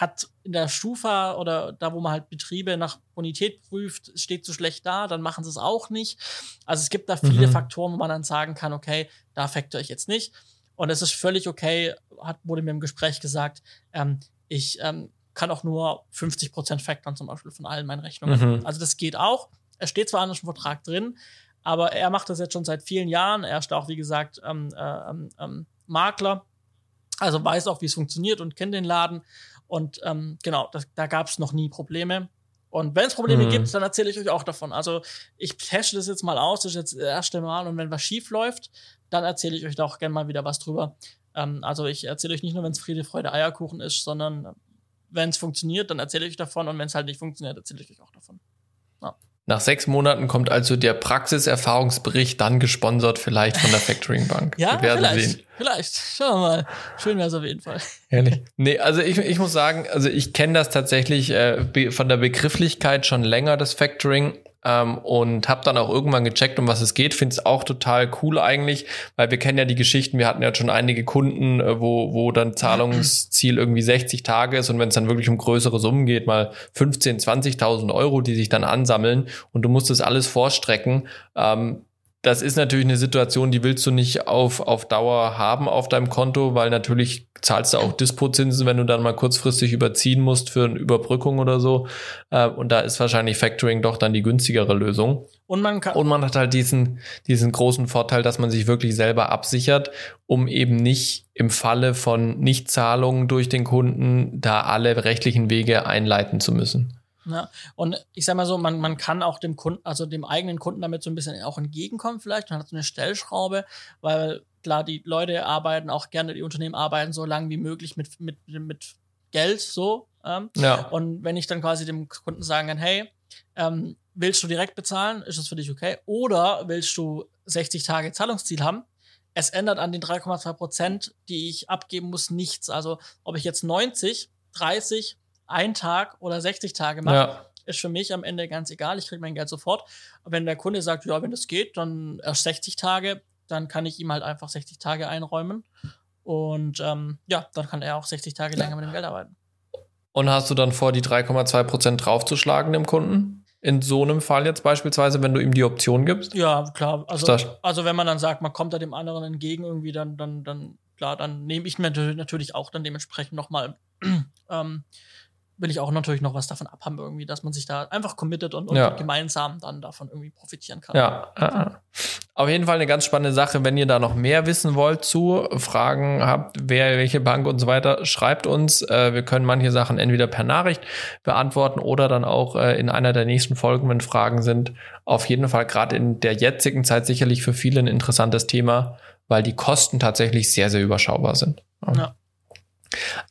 hat in der Stufa oder da, wo man halt Betriebe nach Bonität prüft, steht so schlecht da, dann machen sie es auch nicht. Also es gibt da viele mhm. Faktoren, wo man dann sagen kann, okay, da factor ich jetzt nicht. Und es ist völlig okay, hat, wurde mir im Gespräch gesagt, ähm, ich ähm, kann auch nur 50 Prozent factoren, zum Beispiel von allen meinen Rechnungen. Mhm. Also das geht auch. Er steht zwar in einem Vertrag drin, aber er macht das jetzt schon seit vielen Jahren. Er ist auch, wie gesagt, ähm, äh, ähm, ähm Makler. Also weiß auch, wie es funktioniert und kennt den Laden. Und ähm, genau, das, da gab es noch nie Probleme. Und wenn es Probleme mhm. gibt, dann erzähle ich euch auch davon. Also ich teste das jetzt mal aus, das ist jetzt das erste Mal. Und wenn was schief läuft, dann erzähle ich euch da auch gerne mal wieder was drüber. Ähm, also ich erzähle euch nicht nur, wenn es Friede, Freude, Eierkuchen ist, sondern wenn es funktioniert, dann erzähle ich euch davon. Und wenn es halt nicht funktioniert, erzähle ich euch auch davon. Ja. Nach sechs Monaten kommt also der Praxiserfahrungsbericht, dann gesponsert vielleicht von der Factoring Bank. ja, wir werden vielleicht, sehen. vielleicht. Schauen wir mal. Schön wäre es auf jeden Fall. Ehrlich. Nee, also ich, ich muss sagen, also ich kenne das tatsächlich äh, von der Begrifflichkeit schon länger, das Factoring. Ähm, und habe dann auch irgendwann gecheckt, um was es geht. Finde es auch total cool eigentlich, weil wir kennen ja die Geschichten, wir hatten ja schon einige Kunden, äh, wo, wo dann Zahlungsziel irgendwie 60 Tage ist. Und wenn es dann wirklich um größere Summen geht, mal 15, 20.000 Euro, die sich dann ansammeln. Und du musst das alles vorstrecken, ähm, das ist natürlich eine Situation, die willst du nicht auf, auf Dauer haben auf deinem Konto, weil natürlich zahlst du auch Dispozinsen, wenn du dann mal kurzfristig überziehen musst für eine Überbrückung oder so. Äh, und da ist wahrscheinlich Factoring doch dann die günstigere Lösung. Und man kann. Und man hat halt diesen, diesen großen Vorteil, dass man sich wirklich selber absichert, um eben nicht im Falle von Nichtzahlungen durch den Kunden da alle rechtlichen Wege einleiten zu müssen. Ja, und ich sag mal so, man, man kann auch dem Kunden, also dem eigenen Kunden damit so ein bisschen auch entgegenkommen vielleicht. Man hat so eine Stellschraube, weil klar, die Leute arbeiten auch gerne, die Unternehmen arbeiten so lange wie möglich mit, mit, mit Geld so. Ähm. Ja. Und wenn ich dann quasi dem Kunden sagen kann, hey, ähm, willst du direkt bezahlen, ist das für dich okay? Oder willst du 60 Tage Zahlungsziel haben? Es ändert an den 3,2 Prozent, die ich abgeben muss, nichts. Also ob ich jetzt 90, 30 ein Tag oder 60 Tage mache, ja. ist für mich am Ende ganz egal. Ich kriege mein Geld sofort. wenn der Kunde sagt, ja, wenn das geht, dann erst 60 Tage, dann kann ich ihm halt einfach 60 Tage einräumen. Und ähm, ja, dann kann er auch 60 Tage länger mit dem Geld arbeiten. Und hast du dann vor, die 3,2 Prozent draufzuschlagen dem Kunden? In so einem Fall jetzt beispielsweise, wenn du ihm die Option gibst? Ja, klar. Also, also wenn man dann sagt, man kommt da dem anderen entgegen irgendwie, dann, dann, dann, klar, dann nehme ich mir natürlich auch dann dementsprechend nochmal (clears throat) ähm, will ich auch natürlich noch was davon abhaben, irgendwie, dass man sich da einfach committet und, und ja. gemeinsam dann davon irgendwie profitieren kann. Ja, auf jeden Fall eine ganz spannende Sache. Wenn ihr da noch mehr wissen wollt zu, Fragen habt, wer, welche Bank und so weiter, schreibt uns. Äh, wir können manche Sachen entweder per Nachricht beantworten oder dann auch äh, in einer der nächsten Folgen, wenn Fragen sind. Auf jeden Fall gerade in der jetzigen Zeit sicherlich für viele ein interessantes Thema, weil die Kosten tatsächlich sehr, sehr überschaubar sind. Ja.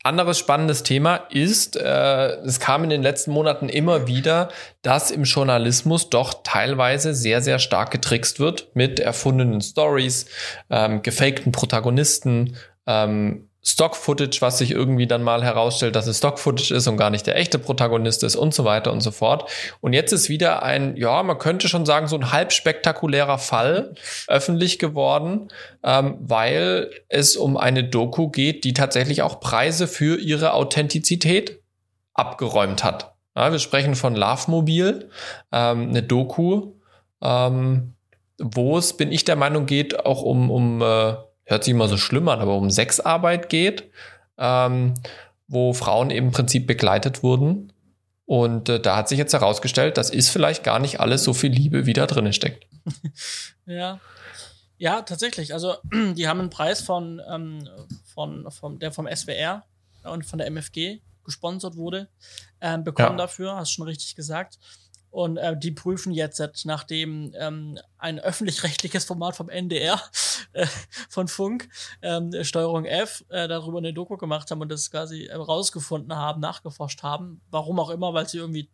Anderes spannendes Thema ist, äh, es kam in den letzten Monaten immer wieder, dass im Journalismus doch teilweise sehr, sehr stark getrickst wird mit erfundenen Stories, ähm, gefakten Protagonisten, ähm, Stock-Footage, was sich irgendwie dann mal herausstellt, dass es Stock-Footage ist und gar nicht der echte Protagonist ist und so weiter und so fort. Und jetzt ist wieder ein, ja, man könnte schon sagen, so ein halb spektakulärer Fall öffentlich geworden, ähm, weil es um eine Doku geht, die tatsächlich auch Preise für ihre Authentizität abgeräumt hat. Ja, wir sprechen von Love Mobil, ähm, eine Doku, ähm, wo es, bin ich der Meinung, geht auch um, um äh, hört sich immer so schlimm an, aber um Sexarbeit geht, ähm, wo Frauen im Prinzip begleitet wurden. Und äh, da hat sich jetzt herausgestellt, das ist vielleicht gar nicht alles so viel Liebe, wie da drin steckt. (laughs) ja. Ja, tatsächlich. Also, (clears throat) die haben einen Preis von, ähm, von, von der vom SWR und von der MFG gesponsert wurde, ähm, bekommen ja. dafür, hast du schon richtig gesagt. Und äh, die prüfen jetzt, nachdem ähm, ein öffentlich-rechtliches Format vom NDR, (laughs) äh, von Funk, ähm, Steuerung F, äh, darüber eine Doku gemacht haben und das quasi äh, rausgefunden haben, nachgeforscht haben. Warum auch immer, weil sie irgendwie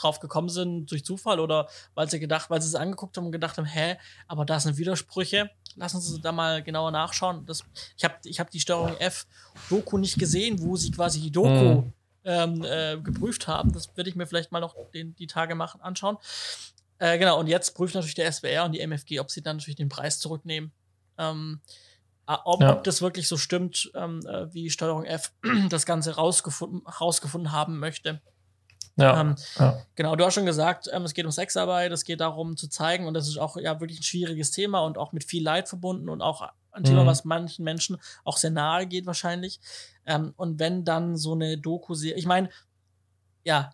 drauf gekommen sind durch Zufall oder weil sie gedacht, weil sie es angeguckt haben und gedacht haben, hä, aber da sind Widersprüche. Lassen Sie da mal genauer nachschauen. Das, ich habe ich hab die Steuerung F Doku nicht gesehen, wo sie quasi die Doku mhm ähm, äh, geprüft haben. Das werde ich mir vielleicht mal noch den, die Tage machen, anschauen. Äh, genau, und jetzt prüft natürlich der SWR und die MFG, ob sie dann natürlich den Preis zurücknehmen. Ähm, ob, ja. ob, das wirklich so stimmt, ähm, äh, wie Steuerung F (clears throat) das Ganze rausgefunden, rausgefunden haben möchte. Ja, ähm, ja, Genau, du hast schon gesagt, ähm, es geht um Sexarbeit, es geht darum zu zeigen, und das ist auch ja wirklich ein schwieriges Thema und auch mit viel Leid verbunden und auch ein Thema, mhm. was manchen Menschen auch sehr nahe geht wahrscheinlich. Ähm, und wenn dann so eine Doku-Serie, ich meine, ja,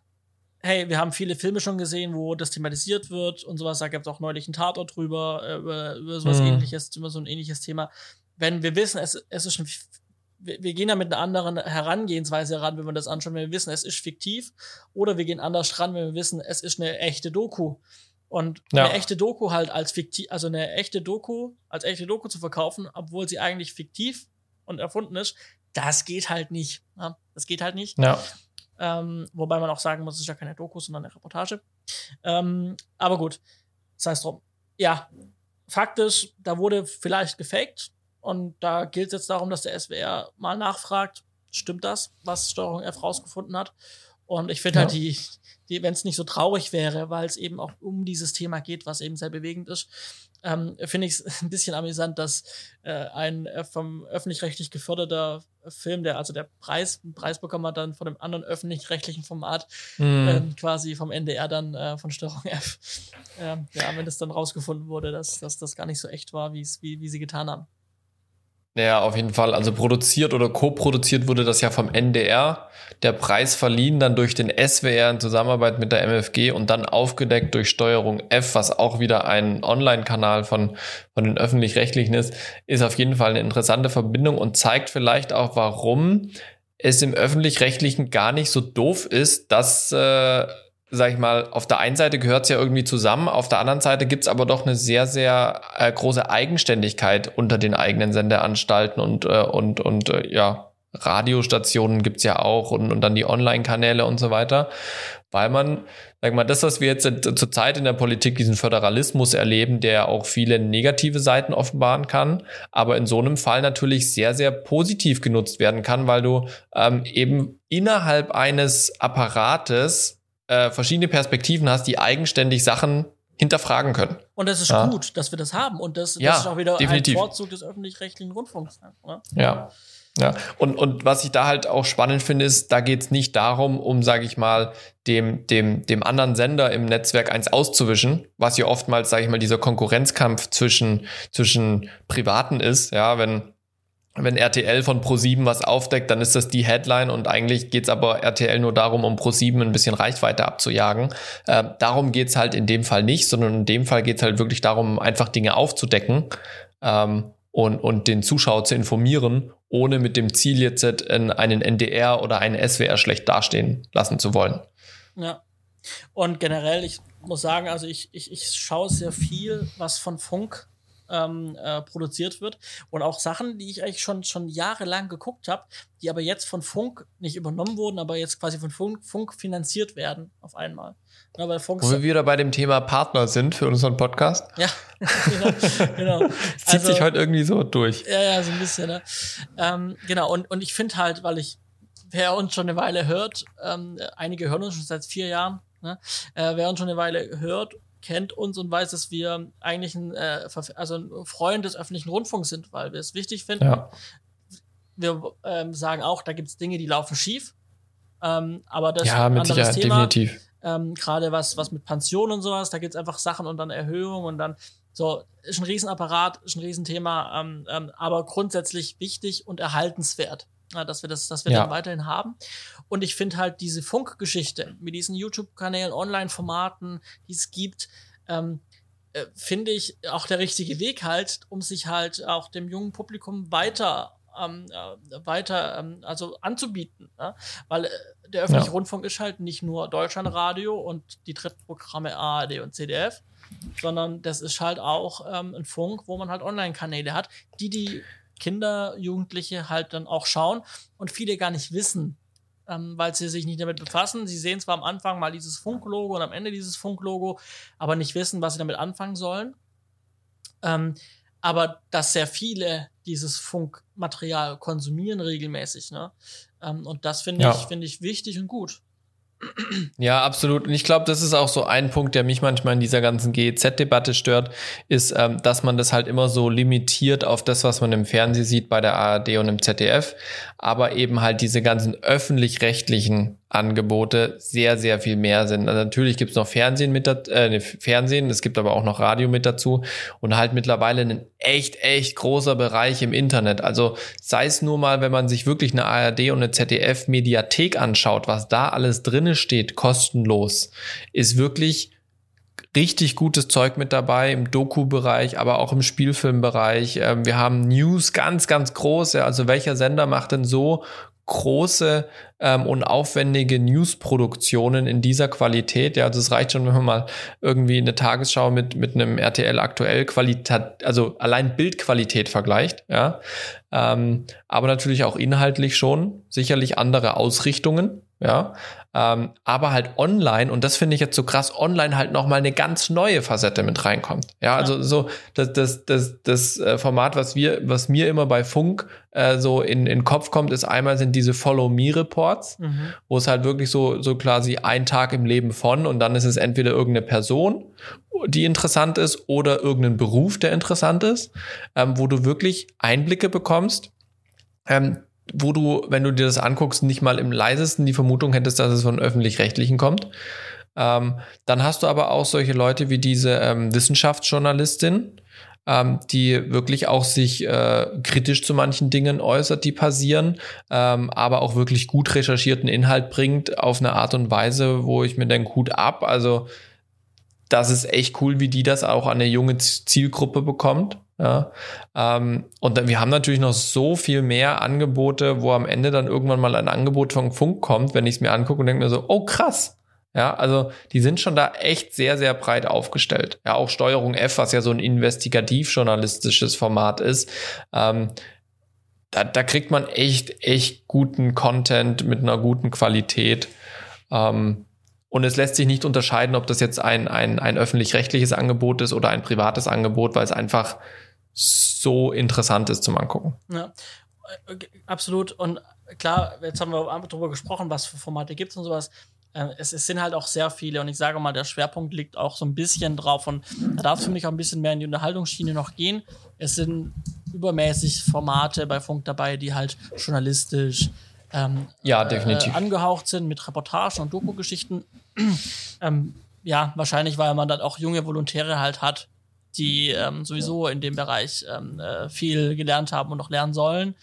hey, wir haben viele Filme schon gesehen, wo das thematisiert wird und sowas. Da gibt es auch neulich einen Tatort drüber, äh, über, über sowas mhm. ähnliches, über so ein ähnliches Thema. Wenn wir wissen, es, es ist schon, wir, wir gehen da mit einer anderen Herangehensweise ran, wenn wir das anschauen, wenn wir wissen, es ist fiktiv, oder wir gehen anders ran, wenn wir wissen, es ist eine echte Doku. Und ja. eine echte Doku halt als fiktiv, also eine echte Doku als echte Doku zu verkaufen, obwohl sie eigentlich fiktiv und erfunden ist, das geht halt nicht. Ja, das geht halt nicht. Ja. Ähm, wobei man auch sagen muss, es ist ja keine Doku, sondern eine Reportage. Ähm, aber gut, das heißt drum. Ja, faktisch, da wurde vielleicht gefaked und da gilt es jetzt darum, dass der SWR mal nachfragt, stimmt das, was Steuerung F rausgefunden hat? Und ich finde halt ja. halt die, die wenn es nicht so traurig wäre, weil es eben auch um dieses Thema geht, was eben sehr bewegend ist, ähm, finde ich es (laughs) ein bisschen amüsant, dass äh, ein äh, vom öffentlich-rechtlich geförderter Film, der also der Preis, Preis bekommen hat, dann von einem anderen öffentlich-rechtlichen Format, mhm. ähm, quasi vom NDR dann äh, von Störung (laughs) F. Ähm, ja, wenn es dann rausgefunden wurde, dass, dass das gar nicht so echt war, wie, wie sie getan haben. Ja, auf jeden Fall. Also produziert oder co-produziert wurde das ja vom NDR. Der Preis verliehen dann durch den SWR in Zusammenarbeit mit der MFG und dann aufgedeckt durch Steuerung F, was auch wieder ein Online-Kanal von, von den Öffentlich-Rechtlichen ist, ist auf jeden Fall eine interessante Verbindung und zeigt vielleicht auch, warum es im Öffentlich-Rechtlichen gar nicht so doof ist, dass äh, sag ich mal, auf der einen Seite gehört es ja irgendwie zusammen, auf der anderen Seite gibt es aber doch eine sehr, sehr äh, große Eigenständigkeit unter den eigenen Sendeanstalten und, äh, und, und äh, ja, Radiostationen gibt's ja auch und, und dann die Online-Kanäle und so weiter. Weil man, sag mal, das, was wir jetzt zurzeit in der Politik, diesen Föderalismus erleben, der auch viele negative Seiten offenbaren kann, aber in so einem Fall natürlich sehr, sehr positiv genutzt werden kann, weil du ähm, eben innerhalb eines Apparates äh, verschiedene Perspektiven hast, die eigenständig Sachen hinterfragen können. Und das ist ja. gut, dass wir das haben. Und das, ja, das ist auch wieder definitiv. ein Vorzug des öffentlich-rechtlichen Rundfunks. Oder? Ja. Ja, und, und was ich da halt auch spannend finde, ist, da geht es nicht darum, um, sage ich mal, dem, dem, dem anderen Sender im Netzwerk eins auszuwischen, was ja oftmals, sage ich mal, dieser Konkurrenzkampf zwischen, zwischen Privaten ist, ja, wenn wenn RTL von Pro7 was aufdeckt, dann ist das die Headline und eigentlich geht's aber RTL nur darum, um Pro7 ein bisschen Reichweite abzujagen. Äh, darum geht's halt in dem Fall nicht, sondern in dem Fall geht's halt wirklich darum, einfach Dinge aufzudecken ähm, und, und den Zuschauer zu informieren, ohne mit dem Ziel jetzt einen NDR oder einen SWR schlecht dastehen lassen zu wollen. Ja. Und generell, ich muss sagen, also ich, ich, ich schaue sehr viel, was von Funk ähm, äh, produziert wird. Und auch Sachen, die ich eigentlich schon, schon jahrelang geguckt habe, die aber jetzt von Funk nicht übernommen wurden, aber jetzt quasi von Funk, Funk finanziert werden auf einmal. Ja, weil Funk Wo wir wieder bei dem Thema Partner sind für unseren Podcast. Ja, (laughs) genau. genau. (laughs) Zieht also, sich heute irgendwie so durch. Ja, ja, so ein bisschen. Ne? Ähm, genau, und, und ich finde halt, weil ich, wer uns schon eine Weile hört, ähm, einige hören uns schon seit vier Jahren, ne? äh, wer uns schon eine Weile hört kennt uns und weiß, dass wir eigentlich ein, äh, also ein Freund des öffentlichen Rundfunks sind, weil wir es wichtig finden. Ja. Wir ähm, sagen auch, da gibt es Dinge, die laufen schief. Ähm, aber das ja, Sicherheit, Thema. definitiv. Ähm, Gerade was, was mit Pension und sowas, da gibt es einfach Sachen und dann Erhöhungen und dann so, ist ein Riesenapparat, ist ein Riesenthema, ähm, ähm, aber grundsätzlich wichtig und erhaltenswert dass wir das, dass wir ja. den weiterhin haben. Und ich finde halt diese Funkgeschichte mit diesen YouTube-Kanälen, Online-Formaten, die es gibt, ähm, äh, finde ich auch der richtige Weg halt, um sich halt auch dem jungen Publikum weiter ähm, äh, weiter ähm, also anzubieten, ja? weil äh, der öffentliche ja. Rundfunk ist halt nicht nur Deutschlandradio und die Drittprogramme ARD und CDF, sondern das ist halt auch ähm, ein Funk, wo man halt Online-Kanäle hat, die die Kinder, Jugendliche halt dann auch schauen und viele gar nicht wissen, ähm, weil sie sich nicht damit befassen. Sie sehen zwar am Anfang mal dieses Funklogo und am Ende dieses Funklogo, aber nicht wissen, was sie damit anfangen sollen. Ähm, aber dass sehr viele dieses Funkmaterial konsumieren regelmäßig, ne? Ähm, und das finde ja. ich, finde ich wichtig und gut. Ja, absolut. Und ich glaube, das ist auch so ein Punkt, der mich manchmal in dieser ganzen GEZ-Debatte stört, ist, ähm, dass man das halt immer so limitiert auf das, was man im Fernsehen sieht bei der ARD und im ZDF, aber eben halt diese ganzen öffentlich-rechtlichen Angebote sehr, sehr viel mehr sind. Also natürlich gibt's noch Fernsehen mit äh, Fernsehen, es gibt aber auch noch Radio mit dazu und halt mittlerweile ein echt, echt großer Bereich im Internet. Also sei es nur mal, wenn man sich wirklich eine ARD und eine ZDF-Mediathek anschaut, was da alles drinne steht, kostenlos, ist wirklich richtig gutes Zeug mit dabei im Doku-Bereich, aber auch im Spielfilmbereich. Ähm, wir haben News ganz, ganz große. Also welcher Sender macht denn so große ähm, und aufwendige News-Produktionen in dieser Qualität. Ja, also es reicht schon, wenn man mal irgendwie eine Tagesschau mit, mit einem RTL aktuell Qualität, also allein Bildqualität vergleicht, ja. Ähm, aber natürlich auch inhaltlich schon, sicherlich andere Ausrichtungen, ja, ähm, aber halt online und das finde ich jetzt so krass, online halt nochmal eine ganz neue Facette mit reinkommt. Ja, also so das, das, das, das Format, was wir, was mir immer bei Funk äh, so in, in Kopf kommt, ist einmal sind diese Follow-Me-Reports, mhm. wo es halt wirklich so, so quasi ein Tag im Leben von und dann ist es entweder irgendeine Person, die interessant ist oder irgendein Beruf, der interessant ist, ähm, wo du wirklich Einblicke bekommst, ähm, wo du, wenn du dir das anguckst, nicht mal im leisesten die Vermutung hättest, dass es von öffentlich-rechtlichen kommt. Ähm, dann hast du aber auch solche Leute wie diese ähm, Wissenschaftsjournalistin, ähm, die wirklich auch sich äh, kritisch zu manchen Dingen äußert, die passieren, ähm, aber auch wirklich gut recherchierten Inhalt bringt auf eine Art und Weise, wo ich mir denke, Hut ab. Also das ist echt cool, wie die das auch an eine junge Zielgruppe bekommt. Ja, ähm, und wir haben natürlich noch so viel mehr Angebote, wo am Ende dann irgendwann mal ein Angebot von Funk kommt, wenn ich es mir angucke und denke mir so, oh krass. Ja, also die sind schon da echt sehr, sehr breit aufgestellt. Ja, auch Steuerung F, was ja so ein investigativ-journalistisches Format ist. Ähm, da, da kriegt man echt, echt guten Content mit einer guten Qualität. Ähm, und es lässt sich nicht unterscheiden, ob das jetzt ein, ein, ein öffentlich-rechtliches Angebot ist oder ein privates Angebot, weil es einfach so interessant ist zum Angucken. Ja, absolut. Und klar, jetzt haben wir darüber gesprochen, was für Formate gibt es und sowas. Äh, es, es, sind halt auch sehr viele und ich sage mal, der Schwerpunkt liegt auch so ein bisschen drauf und da darf es für mich auch ein bisschen mehr in die Unterhaltungsschiene noch gehen. Es sind übermäßig Formate bei Funk dabei, die halt journalistisch ähm, ja, definitiv. Äh, angehaucht sind mit Reportagen und Doku-Geschichten. ähm, ja, wahrscheinlich, weil man dann auch junge Volontäre halt hat, die ähm, sowieso in dem Bereich ähm, äh, viel gelernt haben und noch lernen sollen.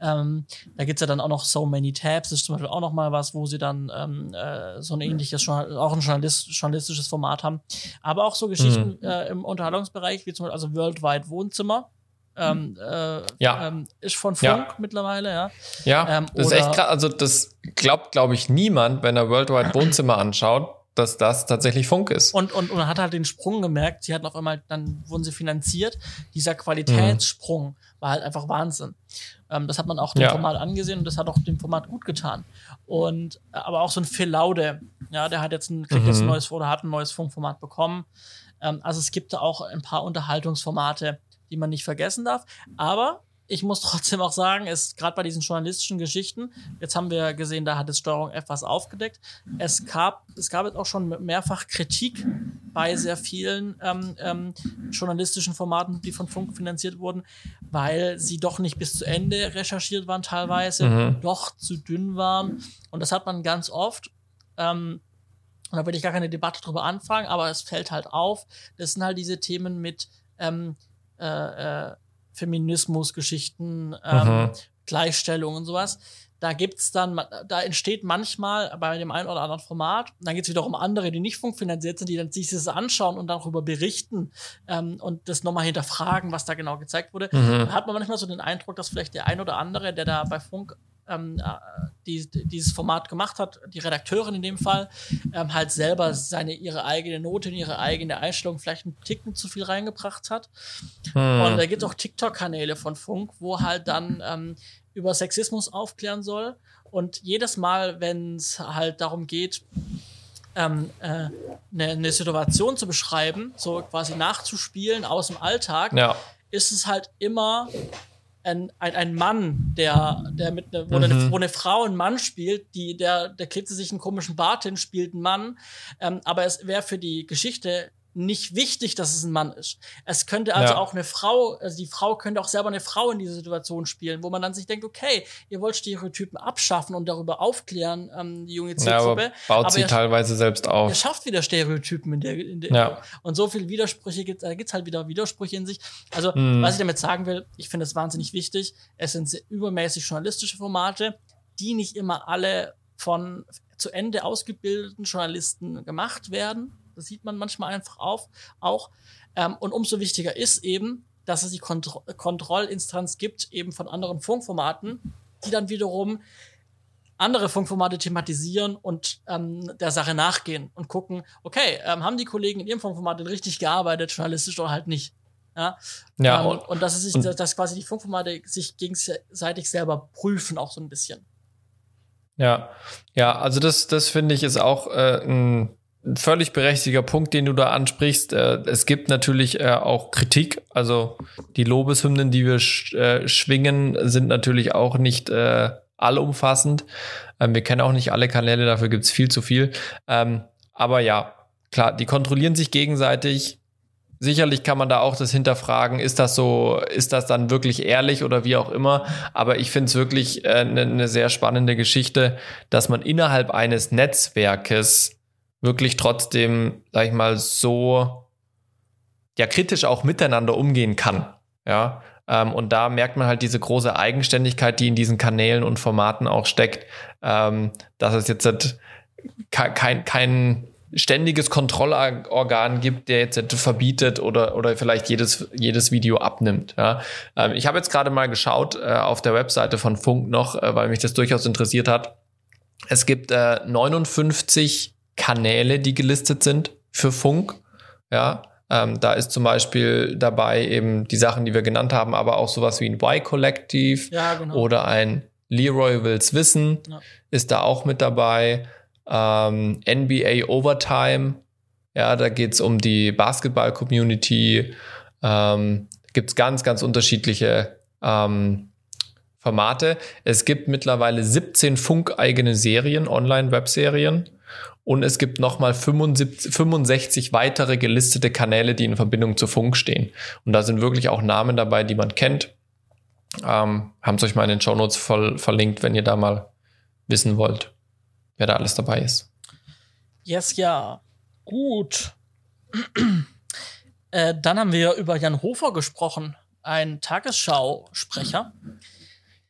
Ähm, da es ja dann auch noch So Many Tabs, das ist zum Beispiel auch noch mal was, wo sie dann ähm, äh, so ein ähnliches, auch ein Journalist, journalistisches Format haben. Aber auch so Geschichten mhm. äh, im Unterhaltungsbereich, wie zum Beispiel also Worldwide Wohnzimmer. Ähm, äh, ja. Ähm, ist von Funk ja. mittlerweile, ja. Ja, ähm, das ist echt krass. Also das glaubt, glaube ich, niemand, wenn er Worldwide Wohnzimmer anschaut, dass das tatsächlich Funk ist. Und, und, und man hat halt den Sprung gemerkt, sie hatten auf einmal, dann wurden sie finanziert. Dieser Qualitätssprung mhm. war halt einfach Wahnsinn. Ähm, das hat man auch dem ja. Format angesehen und das hat auch dem Format gut getan. Und aber auch so ein Phil Laude, ja, der hat jetzt ein, kriegt mhm. jetzt ein neues oder hat ein neues Funkformat bekommen. Ähm, also es gibt da auch ein paar Unterhaltungsformate, die man nicht vergessen darf. Aber ich muss (laughs) trotzdem auch sagen, es gerade bei diesen journalistischen Geschichten, jetzt haben wir gesehen, da hat es Steuerung F was aufgedeckt. Es gab, es gab jetzt auch schon mehrfach Kritik bei sehr vielen ähm, ähm, journalistischen Formaten, die von Funk finanziert wurden, weil sie doch nicht bis zu Ende recherchiert waren, teilweise, mhm. doch zu dünn waren. Und das hat man ganz oft. Ähm, und da will ich gar keine Debatte drüber anfangen, aber es fällt halt auf. Das sind halt diese Themen mit ähm, äh, äh, Feminismus-Geschichten, ähm, mhm. Gleichstellung und sowas. Da gibt's dann, da entsteht manchmal bei dem einen oder anderen Format, dann geht's wiederum andere, die nicht funkfinanziert sind, die dann sich das anschauen und darüber berichten ähm, und das nochmal hinterfragen, was da genau gezeigt wurde. Mhm. Dann hat man manchmal so den Eindruck, dass vielleicht der ein oder andere, der da bei Funk ähm, äh, die, dieses Format gemacht hat, die Redakteurin in dem Fall, ähm, halt selber seine, ihre eigene Note, ihre eigene Einstellung vielleicht einen Ticken zu viel reingebracht hat. Hm. Und da gibt es auch TikTok-Kanäle von Funk, wo halt dann ähm, über Sexismus aufklären soll. Und jedes Mal, wenn es halt darum geht, ähm, äh, eine, ne Situation zu beschreiben, so quasi nachzuspielen aus dem Alltag, ja. ist es halt immer ein, ein, ein Mann, der, der mit ne, wo, mhm. eine, wo eine Frau einen Mann spielt, die, der, der klebt sich einen komischen Bart hin, spielt einen Mann. Ähm, aber es wäre für die Geschichte nicht wichtig, dass es ein Mann ist. Es könnte also ja. auch eine Frau, also die Frau könnte auch selber eine Frau in dieser Situation spielen, wo man dann sich denkt, okay, ihr wollt Stereotypen abschaffen und darüber aufklären, ähm, die junge Zielgruppe. Ja, aber baut aber sie teilweise selbst auf. Ihr schafft wieder Stereotypen in der, in der ja. und so viele Widersprüche gibt da gibt's halt wieder Widersprüche in sich. Also, hm. was ich damit sagen will, ich finde es wahnsinnig wichtig. Es sind übermäßig journalistische Formate, die nicht immer alle von zu Ende ausgebildeten Journalisten gemacht werden das sieht man manchmal einfach auf, auch. Ähm, und umso wichtiger ist eben, dass es die Kontro Kontrollinstanz gibt, eben von anderen Funkformaten, die dann wiederum andere Funkformate thematisieren und ähm, der Sache nachgehen und gucken, okay, ähm, haben die Kollegen in ihrem Funkformat denn richtig gearbeitet, journalistisch oder halt nicht. Ja, ja ähm, und, und dass, es sich, dass quasi die Funkformate sich gegenseitig selber prüfen, auch so ein bisschen. Ja, ja, also das, das finde ich ist auch äh, ein völlig berechtigter Punkt, den du da ansprichst. Äh, es gibt natürlich äh, auch Kritik. Also die Lobeshymnen, die wir äh, schwingen, sind natürlich auch nicht allumfassend. Ähm, wir kennen auch nicht alle Kanäle, dafür gibt es viel zu viel. Ähm, aber ja, klar, die kontrollieren sich gegenseitig. Sicherlich kann man da auch das hinterfragen, ist das so, ist das dann wirklich ehrlich oder wie auch immer. Aber ich finde es wirklich eine ne sehr spannende Geschichte, dass man innerhalb eines Netzwerkes wirklich trotzdem, sag ich mal, so ja kritisch auch miteinander umgehen kann. Ja. Ähm, und da merkt man halt diese große Eigenständigkeit, die in diesen Kanälen und Formaten auch steckt, ähm, dass es jetzt halt kein, kein ständiges Kontrollorgan gibt, der jetzt verbietet oder, oder vielleicht jedes, jedes Video abnimmt. Ja. Ähm, ich habe jetzt gerade mal geschaut äh, auf der Webseite von Funk noch, äh, weil mich das durchaus interessiert hat. Es gibt äh, 59 Kanäle, die gelistet sind für Funk. Ja, ähm, da ist zum Beispiel dabei eben die Sachen, die wir genannt haben, aber auch sowas wie ein Y-Kollektiv ja, genau. oder ein Leroy Wills Wissen ja. ist da auch mit dabei. Ähm, NBA Overtime, ja, da geht es um die Basketball-Community. Ähm, Gibt es ganz, ganz unterschiedliche ähm, Formate. Es gibt mittlerweile 17 funkeigene Serien, Online-Webserien. Und es gibt nochmal 65 weitere gelistete Kanäle, die in Verbindung zu Funk stehen. Und da sind wirklich auch Namen dabei, die man kennt. Ähm, Haben es euch mal in den Show Notes verlinkt, wenn ihr da mal wissen wollt, wer da alles dabei ist. Yes, ja. Gut. äh, dann haben wir über Jan Hofer gesprochen, ein Tagesschausprecher.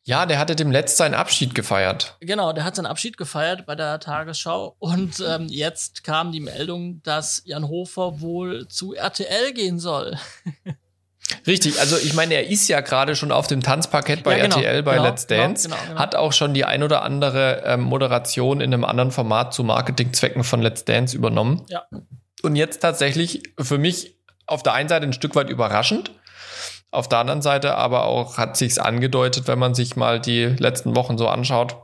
Ja, der hatte dem letzt seinen Abschied gefeiert. Genau, der hat seinen Abschied gefeiert bei der Tagesschau. Und ähm, jetzt kam die Meldung, dass Jan Hofer wohl zu RTL gehen soll. (laughs) Richtig, also ich meine, er ist ja gerade schon auf dem Tanzparkett bei ja, genau, RTL bei genau, Let's genau, Dance, genau, genau, hat auch schon die ein oder andere ähm, Moderation in einem anderen Format zu Marketingzwecken von Let's Dance übernommen. Ja. Und jetzt tatsächlich für mich auf der einen Seite ein Stück weit überraschend, auf der anderen Seite aber auch hat sich's angedeutet, wenn man sich mal die letzten Wochen so anschaut.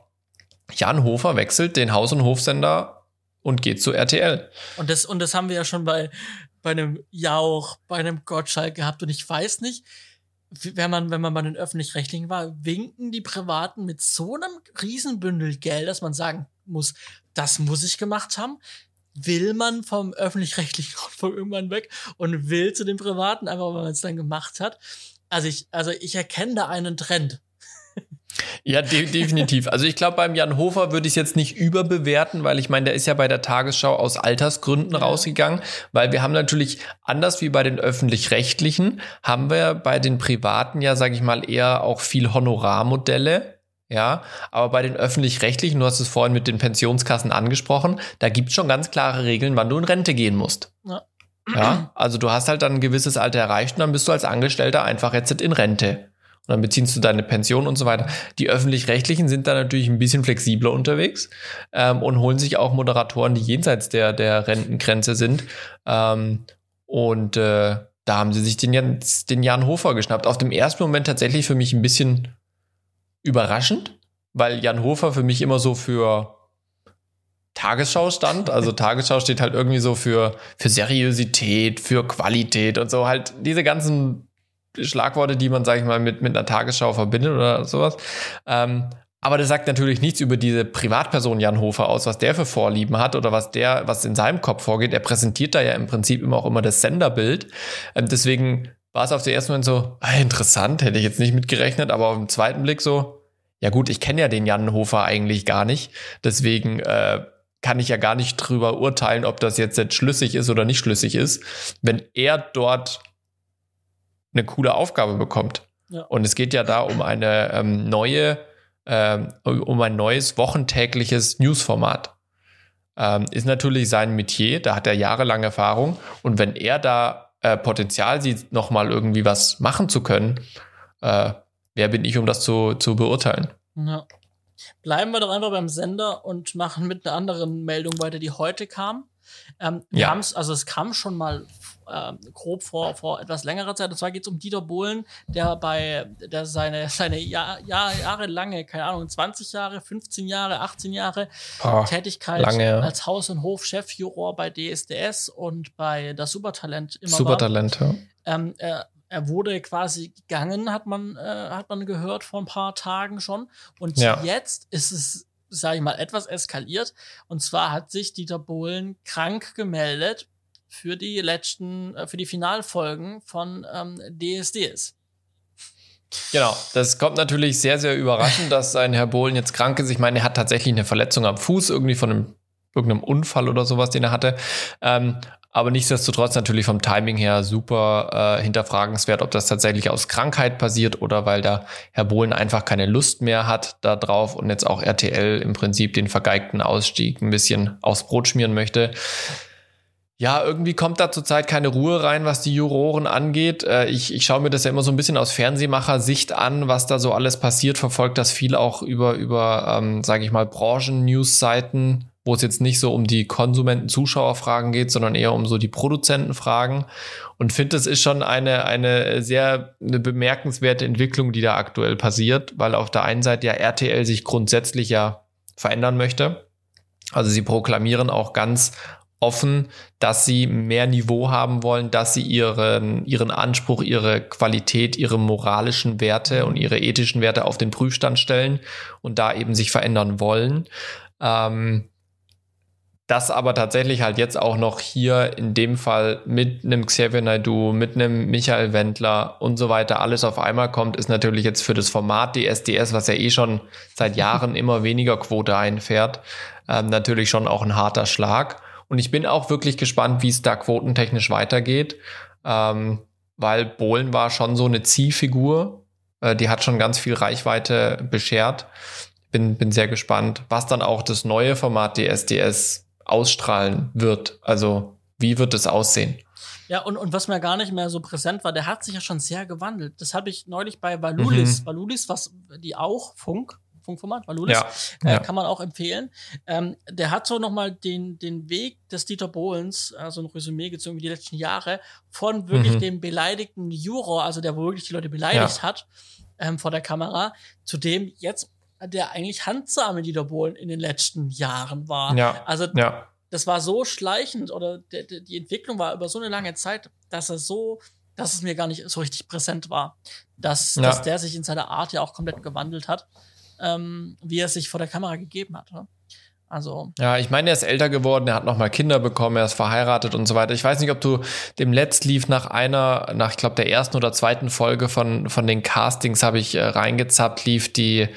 Jan Hofer wechselt den Haus- und Hofsender und geht zu RTL. Und das, und das haben wir ja schon bei, bei einem Jauch, bei einem Gottschalk gehabt. Und ich weiß nicht, wenn man, wenn man bei den Öffentlich-Rechtlichen war, winken die Privaten mit so einem Riesenbündel Geld, dass man sagen muss, das muss ich gemacht haben will man vom öffentlich-rechtlichen Rundfunk irgendwann weg und will zu den privaten, einfach weil man es dann gemacht hat. Also ich, also ich erkenne da einen Trend. Ja, de (laughs) definitiv. Also ich glaube, beim Jan Hofer würde ich es jetzt nicht überbewerten, weil ich meine, der ist ja bei der Tagesschau aus Altersgründen ja. rausgegangen, weil wir haben natürlich, anders wie bei den öffentlich-rechtlichen, haben wir bei den Privaten ja, sage ich mal, eher auch viel Honorarmodelle ja, aber bei den öffentlich-rechtlichen, du hast es vorhin mit den Pensionskassen angesprochen, da gibt es schon ganz klare Regeln, wann du in Rente gehen musst. Ja. ja. Also du hast halt dann ein gewisses Alter erreicht und dann bist du als Angestellter einfach jetzt in Rente. Und dann beziehst du deine Pension und so weiter. Die öffentlich-rechtlichen sind da natürlich ein bisschen flexibler unterwegs ähm, und holen sich auch Moderatoren, die jenseits der, der Rentengrenze sind. Ähm, und äh, da haben sie sich den Jan, den Jan Hofer geschnappt. Auf dem ersten Moment tatsächlich für mich ein bisschen überraschend, weil Jan Hofer für mich immer so für Tagesschau stand. Also (laughs) Tagesschau steht halt irgendwie so für, für Seriosität, für Qualität und so halt diese ganzen Schlagworte, die man, sag ich mal, mit, mit einer Tagesschau verbindet oder sowas. Ähm, aber das sagt natürlich nichts über diese Privatperson Jan Hofer aus, was der für Vorlieben hat oder was der, was in seinem Kopf vorgeht. Er präsentiert da ja im Prinzip immer auch immer das Senderbild. Ähm, deswegen war es auf den ersten Moment so, ah, interessant, hätte ich jetzt nicht mitgerechnet, aber auf den zweiten Blick so, ja gut, ich kenne ja den Jan Hofer eigentlich gar nicht, deswegen äh, kann ich ja gar nicht drüber urteilen, ob das jetzt, jetzt schlüssig ist oder nicht schlüssig ist, wenn er dort eine coole Aufgabe bekommt. Ja. Und es geht ja da um eine ähm, neue, ähm, um ein neues wochentägliches Newsformat. Ähm, ist natürlich sein Metier, da hat er jahrelang Erfahrung. Und wenn er da äh, Potenzial sieht, nochmal irgendwie was machen zu können, äh, wer bin ich, um das zu, zu beurteilen? Ja. Bleiben wir doch einfach beim Sender und machen mit einer anderen Meldung weiter, die heute kam. Ähm, wir ja. haben es, also es kam schon mal äh, grob vor, vor etwas längerer Zeit. Und zwar geht es um Dieter Bohlen, der bei der seine, seine Jahr, Jahr, jahrelange, keine Ahnung, 20 Jahre, 15 Jahre, 18 Jahre oh, Tätigkeit lange, als Haus- und Hofchefjuror bei DSDS und bei das Supertalent immer Supertalent, war. ja. Ähm, er, er wurde quasi gegangen, hat man, äh, hat man gehört vor ein paar Tagen schon. Und ja. jetzt ist es, sage ich mal, etwas eskaliert. Und zwar hat sich Dieter Bohlen krank gemeldet für die letzten, äh, für die Finalfolgen von ähm, DSDS. Genau, das kommt natürlich sehr, sehr überraschend, dass ein Herr Bohlen jetzt krank ist. Ich meine, er hat tatsächlich eine Verletzung am Fuß, irgendwie von einem irgendeinem Unfall oder sowas, den er hatte. Ähm, aber nichtsdestotrotz natürlich vom Timing her super äh, hinterfragenswert, ob das tatsächlich aus Krankheit passiert oder weil da Herr Bohlen einfach keine Lust mehr hat da drauf und jetzt auch RTL im Prinzip den vergeigten Ausstieg ein bisschen aufs Brot schmieren möchte. Ja, irgendwie kommt da zurzeit keine Ruhe rein, was die Juroren angeht. Äh, ich, ich schaue mir das ja immer so ein bisschen aus Fernsehmacher-Sicht an, was da so alles passiert, verfolgt das viel auch über, über ähm, sage ich mal, Branchen-News-Seiten wo es jetzt nicht so um die Konsumenten-Zuschauerfragen geht, sondern eher um so die Produzentenfragen. Und finde, es ist schon eine, eine sehr eine bemerkenswerte Entwicklung, die da aktuell passiert, weil auf der einen Seite ja RTL sich grundsätzlich ja verändern möchte. Also sie proklamieren auch ganz offen, dass sie mehr Niveau haben wollen, dass sie ihren, ihren Anspruch, ihre Qualität, ihre moralischen Werte und ihre ethischen Werte auf den Prüfstand stellen und da eben sich verändern wollen. Ähm, das aber tatsächlich halt jetzt auch noch hier in dem Fall mit einem Xavier Naidoo, mit einem Michael Wendler und so weiter alles auf einmal kommt, ist natürlich jetzt für das Format DSDS, was ja eh schon seit Jahren (laughs) immer weniger Quote einfährt, ähm, natürlich schon auch ein harter Schlag. Und ich bin auch wirklich gespannt, wie es da quotentechnisch weitergeht, ähm, weil Bohlen war schon so eine Zielfigur, äh, die hat schon ganz viel Reichweite beschert. Bin, bin sehr gespannt, was dann auch das neue Format DSDS ausstrahlen wird. Also wie wird es aussehen? Ja, und, und was mir gar nicht mehr so präsent war, der hat sich ja schon sehr gewandelt. Das habe ich neulich bei Valulis, mhm. Valulis, was die auch Funk, Funkformat, Valulis, ja, äh, ja. kann man auch empfehlen. Ähm, der hat so nochmal den, den Weg des Dieter Bohlens, also ein Resümee gezogen wie die letzten Jahre, von wirklich mhm. dem beleidigten Juror, also der wirklich die Leute beleidigt ja. hat, ähm, vor der Kamera, zu dem jetzt der eigentlich handsame Dieter Bohlen in den letzten Jahren war. Ja. Also ja. das war so schleichend oder de, de, die Entwicklung war über so eine lange Zeit, dass er so, dass es mir gar nicht so richtig präsent war, dass, ja. dass der sich in seiner Art ja auch komplett gewandelt hat, ähm, wie er sich vor der Kamera gegeben hat. Ne? Also. Ja, ich meine, er ist älter geworden, er hat nochmal Kinder bekommen, er ist verheiratet und so weiter. Ich weiß nicht, ob du dem Letzt lief nach einer, nach, ich glaube, der ersten oder zweiten Folge von, von den Castings habe ich äh, reingezappt, lief die,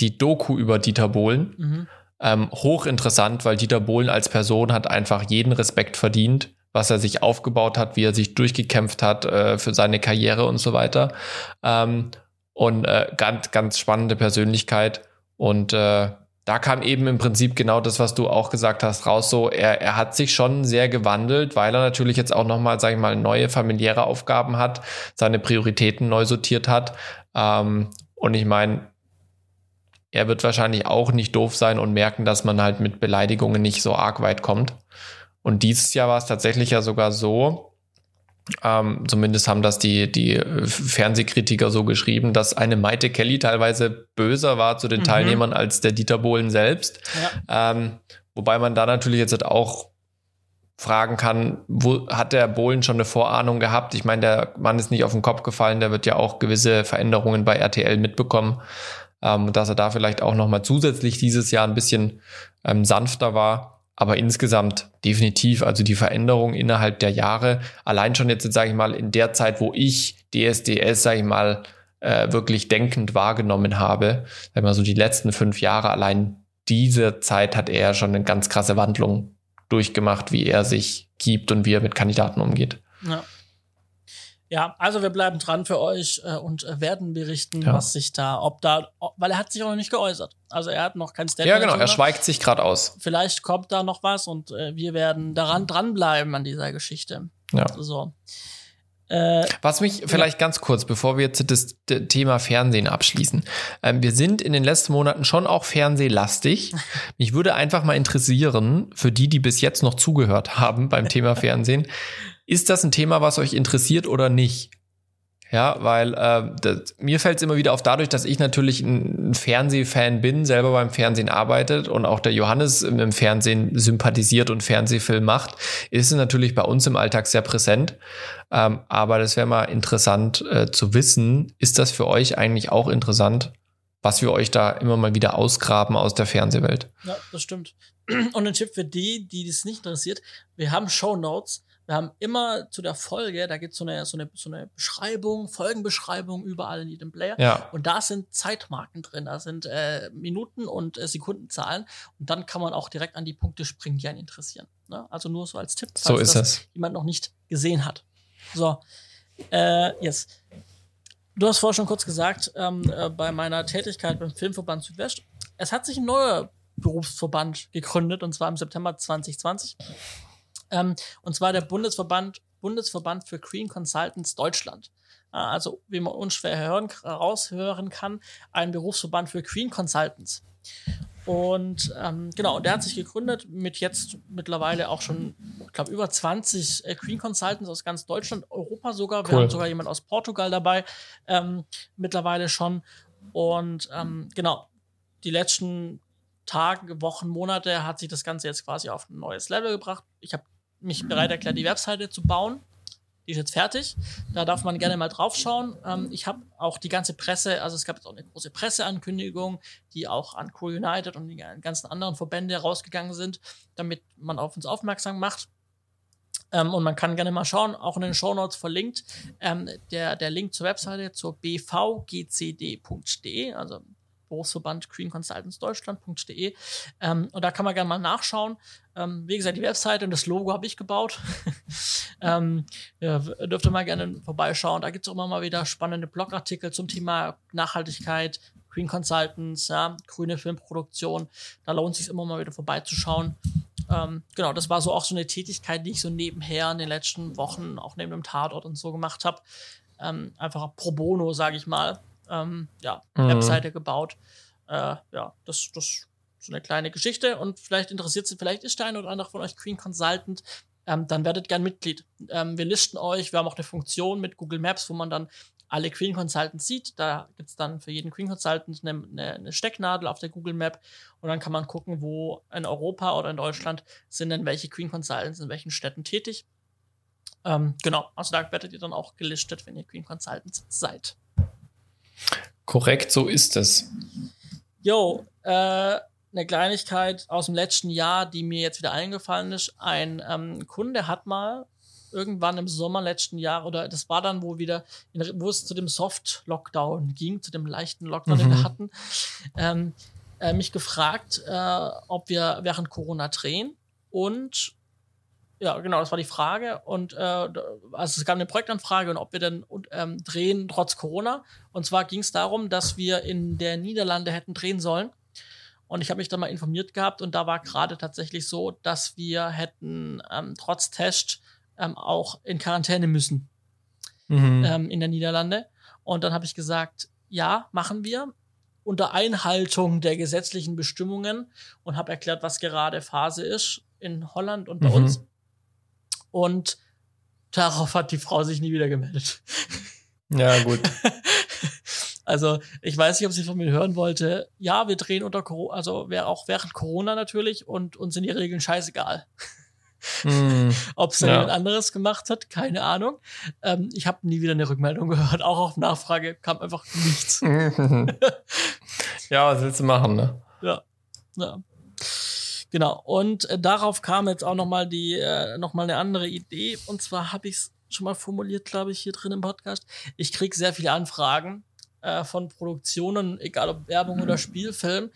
die Doku über Dieter Bohlen. Mhm. Ähm, hochinteressant, weil Dieter Bohlen als Person hat einfach jeden Respekt verdient, was er sich aufgebaut hat, wie er sich durchgekämpft hat äh, für seine Karriere und so weiter. Ähm, und äh, ganz, ganz spannende Persönlichkeit. Und äh, da kam eben im Prinzip genau das, was du auch gesagt hast, raus. So, er, er hat sich schon sehr gewandelt, weil er natürlich jetzt auch nochmal, sag ich mal, neue familiäre Aufgaben hat, seine Prioritäten neu sortiert hat. Ähm, und ich meine, er wird wahrscheinlich auch nicht doof sein und merken, dass man halt mit Beleidigungen nicht so arg weit kommt. Und dieses Jahr war es tatsächlich ja sogar so, ähm, zumindest haben das die, die Fernsehkritiker so geschrieben, dass eine Maite Kelly teilweise böser war zu den mhm. Teilnehmern als der Dieter Bohlen selbst. Ja. Ähm, wobei man da natürlich jetzt auch fragen kann, wo hat der Bohlen schon eine Vorahnung gehabt? Ich meine, der Mann ist nicht auf den Kopf gefallen, der wird ja auch gewisse Veränderungen bei RTL mitbekommen ähm, dass er da vielleicht auch nochmal zusätzlich dieses Jahr ein bisschen ähm, sanfter war. Aber insgesamt definitiv, also die Veränderung innerhalb der Jahre, allein schon jetzt, sage ich mal, in der Zeit, wo ich DSDS, sage ich mal, äh, wirklich denkend wahrgenommen habe, sag mal so die letzten fünf Jahre, allein diese Zeit hat er schon eine ganz krasse Wandlung durchgemacht, wie er sich gibt und wie er mit Kandidaten umgeht. Ja. Ja, also wir bleiben dran für euch äh, und äh, werden berichten, ja. was sich da, ob da, weil er hat sich auch noch nicht geäußert. Also er hat noch kein Statement. Ja, genau, er schweigt sich gerade aus. Vielleicht kommt da noch was und äh, wir werden daran dranbleiben an dieser Geschichte. Ja. So. Äh, Was mich vielleicht ja. ganz kurz, bevor wir jetzt das, das Thema Fernsehen abschließen. Ähm, wir sind in den letzten Monaten schon auch fernsehlastig. (laughs) Mich würde einfach mal interessieren, für die, die bis jetzt noch zugehört haben beim Thema Fernsehen, ist das ein Thema, was euch interessiert oder nicht? Ja, weil äh, das, mir fällt es immer wieder auf, dadurch, dass ich natürlich ein, Fernsehfan bin, selber beim Fernsehen arbeitet und auch der Johannes im, im Fernsehen sympathisiert und Fernsehfilm macht, ist es natürlich bei uns im Alltag sehr präsent. Ähm, aber das wäre mal interessant äh, zu wissen, ist das für euch eigentlich auch interessant, was wir euch da immer mal wieder ausgraben aus der Fernsehwelt? Ja, das stimmt. Und ein Tipp für die, die das nicht interessiert, wir haben Show Notes wir haben immer zu der Folge, da gibt es so eine, so, eine, so eine Beschreibung, Folgenbeschreibung überall in jedem Player. Ja. Und da sind Zeitmarken drin, da sind äh, Minuten und äh, Sekundenzahlen. Und dann kann man auch direkt an die Punkte springen, die einen interessieren. Ne? Also nur so als Tipp, falls so ist das jemand noch nicht gesehen hat. So, äh, yes. Du hast vorher schon kurz gesagt, ähm, äh, bei meiner Tätigkeit beim Filmverband Südwest, es hat sich ein neuer Berufsverband gegründet, und zwar im September 2020. Ähm, und zwar der Bundesverband, Bundesverband für Green Consultants Deutschland. Äh, also, wie man unschwer hören, raushören kann, ein Berufsverband für Green Consultants. Und ähm, genau, der hat sich gegründet mit jetzt mittlerweile auch schon, ich glaube, über 20 äh, Green Consultants aus ganz Deutschland, Europa sogar. Cool. Wir haben sogar jemand aus Portugal dabei, ähm, mittlerweile schon. Und ähm, genau, die letzten Tage, Wochen, Monate hat sich das Ganze jetzt quasi auf ein neues Level gebracht. Ich habe mich bereit erklärt, die Webseite zu bauen. Die ist jetzt fertig. Da darf man gerne mal drauf schauen. Ähm, ich habe auch die ganze Presse, also es gab jetzt auch eine große Presseankündigung, die auch an Cool United und die ganzen anderen Verbände rausgegangen sind, damit man auf uns aufmerksam macht. Ähm, und man kann gerne mal schauen, auch in den Show Notes verlinkt, ähm, der, der Link zur Webseite zur bvgcd.de, also Berufsverband Green Consultants Deutschland.de. Ähm, und da kann man gerne mal nachschauen. Ähm, wie gesagt, die Webseite und das Logo habe ich gebaut. (laughs) ähm, ja, dürft ihr mal gerne vorbeischauen. Da gibt es auch immer mal wieder spannende Blogartikel zum Thema Nachhaltigkeit, Green Consultants, ja, grüne Filmproduktion. Da lohnt es sich immer mal wieder vorbeizuschauen. Ähm, genau, das war so auch so eine Tätigkeit, die ich so nebenher in den letzten Wochen auch neben dem Tatort und so gemacht habe. Ähm, einfach pro bono, sage ich mal ähm, ja, mhm. Webseite gebaut. Äh, ja, das, das ist so eine kleine Geschichte und vielleicht interessiert Sie, vielleicht ist der eine oder andere von euch Queen Consultant, ähm, dann werdet gern Mitglied. Ähm, wir listen euch, wir haben auch eine Funktion mit Google Maps, wo man dann alle Queen Consultants sieht. Da gibt es dann für jeden Queen Consultant eine, eine, eine, Stecknadel auf der Google Map und dann kann man gucken, wo in Europa oder in Deutschland sind denn welche Queen Consultants in welchen Städten tätig. Ähm, genau, also da werdet ihr dann auch gelistet, wenn ihr Queen Consultants seid. Korrekt, so ist es. Jo, äh, eine Kleinigkeit aus dem letzten Jahr, die mir jetzt wieder eingefallen ist. Ein ähm, Kunde hat mal irgendwann im Sommer letzten Jahr oder das war dann, wo wieder, in, wo es zu dem Soft-Lockdown ging, zu dem leichten Lockdown, mhm. den wir mhm. hatten, ähm, äh, mich gefragt, äh, ob wir während Corona drehen und ja, genau, das war die Frage. Und äh, also es gab eine Projektanfrage und ob wir denn ähm, drehen trotz Corona. Und zwar ging es darum, dass wir in der Niederlande hätten drehen sollen. Und ich habe mich da mal informiert gehabt und da war gerade tatsächlich so, dass wir hätten ähm, trotz Test ähm, auch in Quarantäne müssen mhm. ähm, in der Niederlande. Und dann habe ich gesagt, ja, machen wir unter Einhaltung der gesetzlichen Bestimmungen und habe erklärt, was gerade Phase ist in Holland und bei mhm. uns. Und darauf hat die Frau sich nie wieder gemeldet. (laughs) Ja, gut. (laughs) also, ich weiß nicht, ob sie von mir hören wollte. Ja, wir drehen unter Corona, also auch während Corona natürlich und uns sind die Regeln scheißegal. Mm, Ob sie ja. jemand anderes gemacht hat, keine Ahnung. Ähm, ich habe nie wieder eine Rückmeldung (laughs) gehört. Auch auf Nachfrage kam einfach nichts. ja, was willst du machen, ne? Ja. ja. Genau. Und äh, darauf kam jetzt auch nochmal die, äh, noch mal eine andere Idee. Und zwar habe ich es schon mal formuliert, glaube ich, hier drin im Podcast. Ich kriege sehr viele Anfragen äh, von Produktionen, egal ob Werbung oder Spielfilm,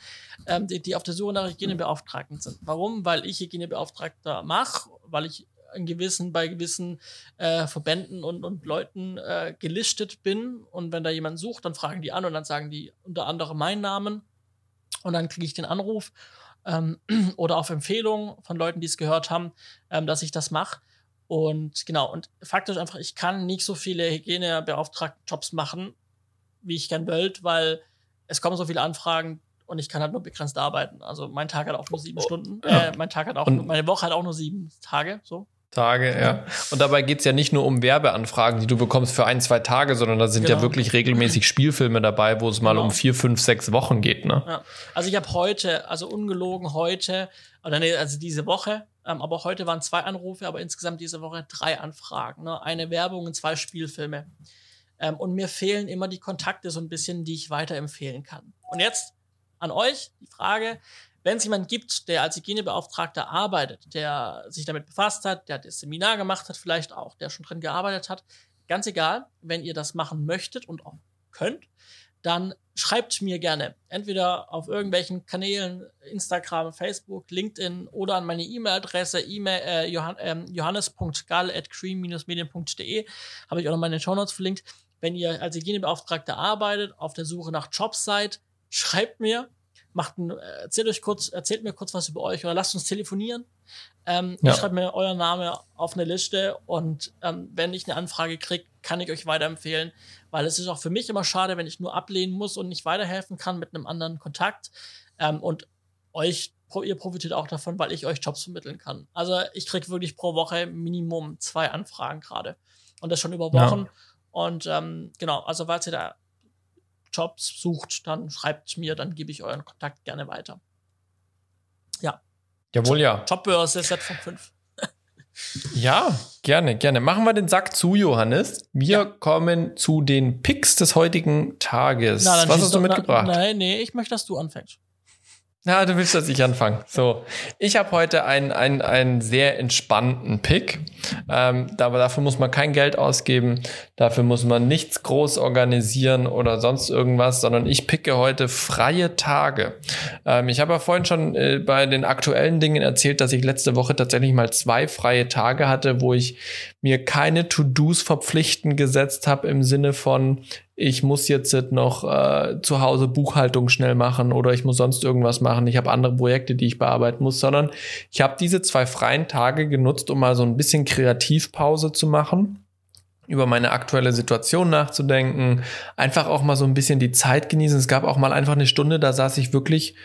ähm, die, die auf der Suche nach Hygienebeauftragten sind. Warum? Weil ich Hygienebeauftragter mache, weil ich in gewissen, bei gewissen äh, Verbänden und, und Leuten äh, gelistet bin. Und wenn da jemand sucht, dann fragen die an und dann sagen die unter anderem meinen Namen. Und dann kriege ich den Anruf ähm, (clears throat) oder auf Empfehlung von Leuten, die es gehört haben, ähm, dass ich das mache. Und genau, und faktisch einfach, ich kann nicht so viele hygienebeauftragten Jobs machen, wie ich gern wollte, weil es kommen so viele Anfragen und ich kann halt nur begrenzt arbeiten. Also mein Tag hat auch nur sieben oh, Stunden. Ja. Äh, mein Tag hat auch, und meine Woche hat auch nur sieben Tage, so. Tage, ja. Und dabei geht es ja nicht nur um Werbeanfragen, die du bekommst für ein, zwei Tage, sondern da sind genau. ja wirklich regelmäßig Spielfilme dabei, wo es mal genau. um vier, fünf, sechs Wochen geht. Ne? Ja. Also ich habe heute, also ungelogen heute, oder nee, also diese Woche, ähm, aber heute waren zwei Anrufe, aber insgesamt diese Woche drei Anfragen. Ne? Eine Werbung und zwei Spielfilme. Ähm, und mir fehlen immer die Kontakte so ein bisschen, die ich weiterempfehlen kann. Und jetzt an euch die Frage, wenn es jemanden gibt, der als Hygienebeauftragter arbeitet, der sich damit befasst hat, der das Seminar gemacht hat, vielleicht auch, der schon drin gearbeitet hat, ganz egal, wenn ihr das machen möchtet und auch könnt, dann schreibt mir gerne. Entweder auf irgendwelchen Kanälen, Instagram, Facebook, LinkedIn oder an meine E-Mail-Adresse e-Mail, äh, johann, ähm, johannes.gall at cream-medien.de habe ich auch noch meine Shownotes verlinkt. Wenn ihr als Hygienebeauftragter arbeitet, auf der Suche nach Jobs seid, schreibt mir, macht ein, erzählt euch kurz, erzählt mir kurz was über euch oder lasst uns telefonieren. Ähm, ja. Schreibt mir euren Namen auf eine Liste und ähm, wenn ich eine Anfrage kriege, kann ich euch weiterempfehlen, weil es ist auch für mich immer schade, wenn ich nur ablehnen muss und nicht weiterhelfen kann mit einem anderen Kontakt. Ähm, und euch, ihr profitiert auch davon, weil ich euch Jobs vermitteln kann. Also ich kriege wirklich pro Woche Minimum zwei Anfragen gerade. Und das schon über Wochen. Ja. Und ähm, genau, also falls ihr da Jobs sucht, dann schreibt mir, dann gebe ich euren Kontakt gerne weiter. Ja. Jawohl, ja. Jobbörse Set von 5. (laughs) ja, gerne, gerne. Machen wir den Sack zu, Johannes. Wir ja. kommen zu den Picks des heutigen Tages. Na, Was hast du mitgebracht? Nein, nee, ich möchte, dass du anfängst. Ja, du willst, dass ich anfange. So, ich habe heute einen, einen, einen sehr entspannten Pick. Ähm, aber dafür muss man kein Geld ausgeben. Dafür muss man nichts groß organisieren oder sonst irgendwas, sondern ich picke heute freie Tage. Ähm, ich habe ja vorhin schon äh, bei den aktuellen Dingen erzählt, dass ich letzte Woche tatsächlich mal zwei freie Tage hatte, wo ich mir keine To-Dos verpflichten gesetzt habe im Sinne von, ich muss jetzt noch äh, zu Hause Buchhaltung schnell machen oder ich muss sonst irgendwas machen. Ich habe andere Projekte, die ich bearbeiten muss, sondern ich habe diese zwei freien Tage genutzt, um mal so ein bisschen Kreativpause zu machen über meine aktuelle Situation nachzudenken, einfach auch mal so ein bisschen die Zeit genießen. Es gab auch mal einfach eine Stunde, da saß ich wirklich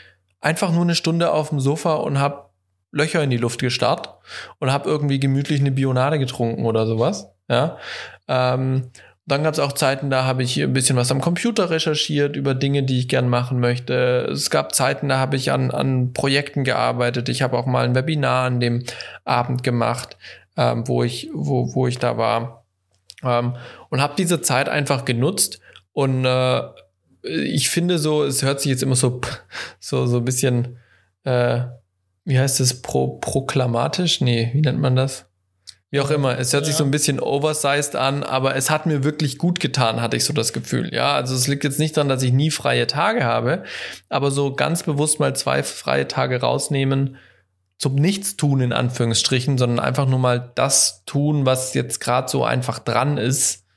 einfach nur eine Stunde auf dem Sofa und habe Löcher in die Luft gestarrt und habe irgendwie gemütlich eine Bionade getrunken oder sowas. Ja. Ähm, dann gab es auch Zeiten, da habe ich ein bisschen was am Computer recherchiert über Dinge, die ich gern machen möchte. Es gab Zeiten, da habe ich an, an Projekten gearbeitet. Ich habe auch mal ein Webinar an dem Abend gemacht, ähm, wo, ich, wo, wo ich da war. Ähm, und habe diese Zeit einfach genutzt. Und äh, ich finde so, es hört sich jetzt immer so, so, so ein bisschen, äh, wie heißt es, pro, proklamatisch? Nee, wie nennt man das? Wie auch immer, es hört ja. sich so ein bisschen oversized an, aber es hat mir wirklich gut getan, hatte ich so das Gefühl. Ja, also es liegt jetzt nicht daran, dass ich nie freie Tage habe, aber so ganz bewusst mal zwei freie Tage rausnehmen, zum Nichtstun in Anführungsstrichen, sondern einfach nur mal das tun, was jetzt gerade so einfach dran ist,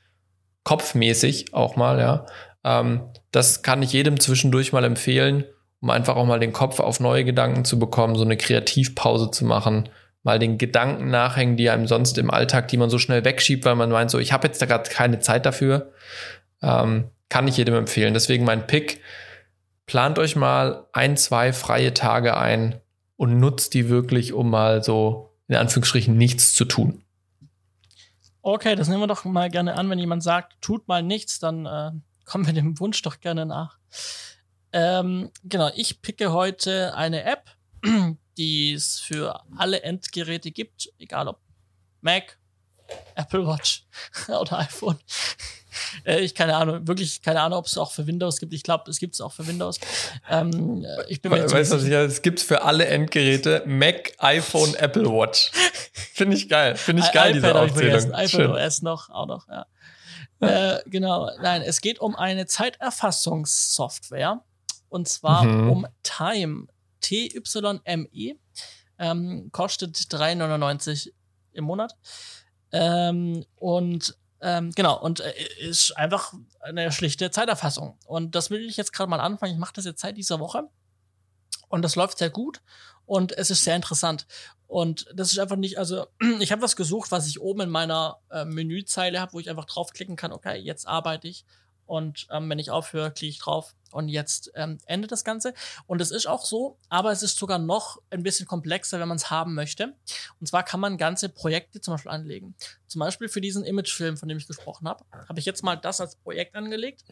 kopfmäßig auch mal, ja. Ähm, das kann ich jedem zwischendurch mal empfehlen, um einfach auch mal den Kopf auf neue Gedanken zu bekommen, so eine Kreativpause zu machen mal den Gedanken nachhängen, die einem sonst im Alltag, die man so schnell wegschiebt, weil man meint, so, ich habe jetzt da gerade keine Zeit dafür. Ähm, kann ich jedem empfehlen. Deswegen mein Pick. Plant euch mal ein, zwei freie Tage ein und nutzt die wirklich, um mal so in Anführungsstrichen nichts zu tun. Okay, das nehmen wir doch mal gerne an. Wenn jemand sagt, tut mal nichts, dann äh, (laughs) kommen wir dem Wunsch doch gerne nach. Ähm, genau, ich picke heute eine App, (clears throat) die es für alle Endgeräte gibt, egal ob Mac, Apple Watch (laughs) oder iPhone. (laughs) Äh, ich keine Ahnung, wirklich keine Ahnung, ob es auch für Windows gibt. Ich glaube, es gibt es auch für Windows. Ähm, ich bin weißt du, was ich, es gibt für alle Endgeräte Mac, iPhone, Apple Watch. (laughs) Finde ich geil. Finde ich geil, diese Aufzählung. iPhone OS noch, auch noch, ja. Äh, genau, nein, es geht um eine Zeiterfassungssoftware und zwar mhm. um Time. TYME. Ähm, kostet 3,99 im Monat. Ähm, und ähm, genau, und äh, ist einfach eine schlichte Zeiterfassung. Und das will ich jetzt gerade mal anfangen. Ich mache das jetzt seit dieser Woche. Und das läuft sehr gut und es ist sehr interessant. Und das ist einfach nicht, also (clears throat) ich habe was gesucht, was ich oben in meiner äh, Menüzeile habe, wo ich einfach draufklicken kann, okay, jetzt arbeite ich. Und ähm, wenn ich aufhöre, klicke ich drauf und jetzt ähm, endet das Ganze. Und es ist auch so, aber es ist sogar noch ein bisschen komplexer, wenn man es haben möchte. Und zwar kann man ganze Projekte zum Beispiel anlegen. Zum Beispiel für diesen Imagefilm, von dem ich gesprochen habe, habe ich jetzt mal das als Projekt angelegt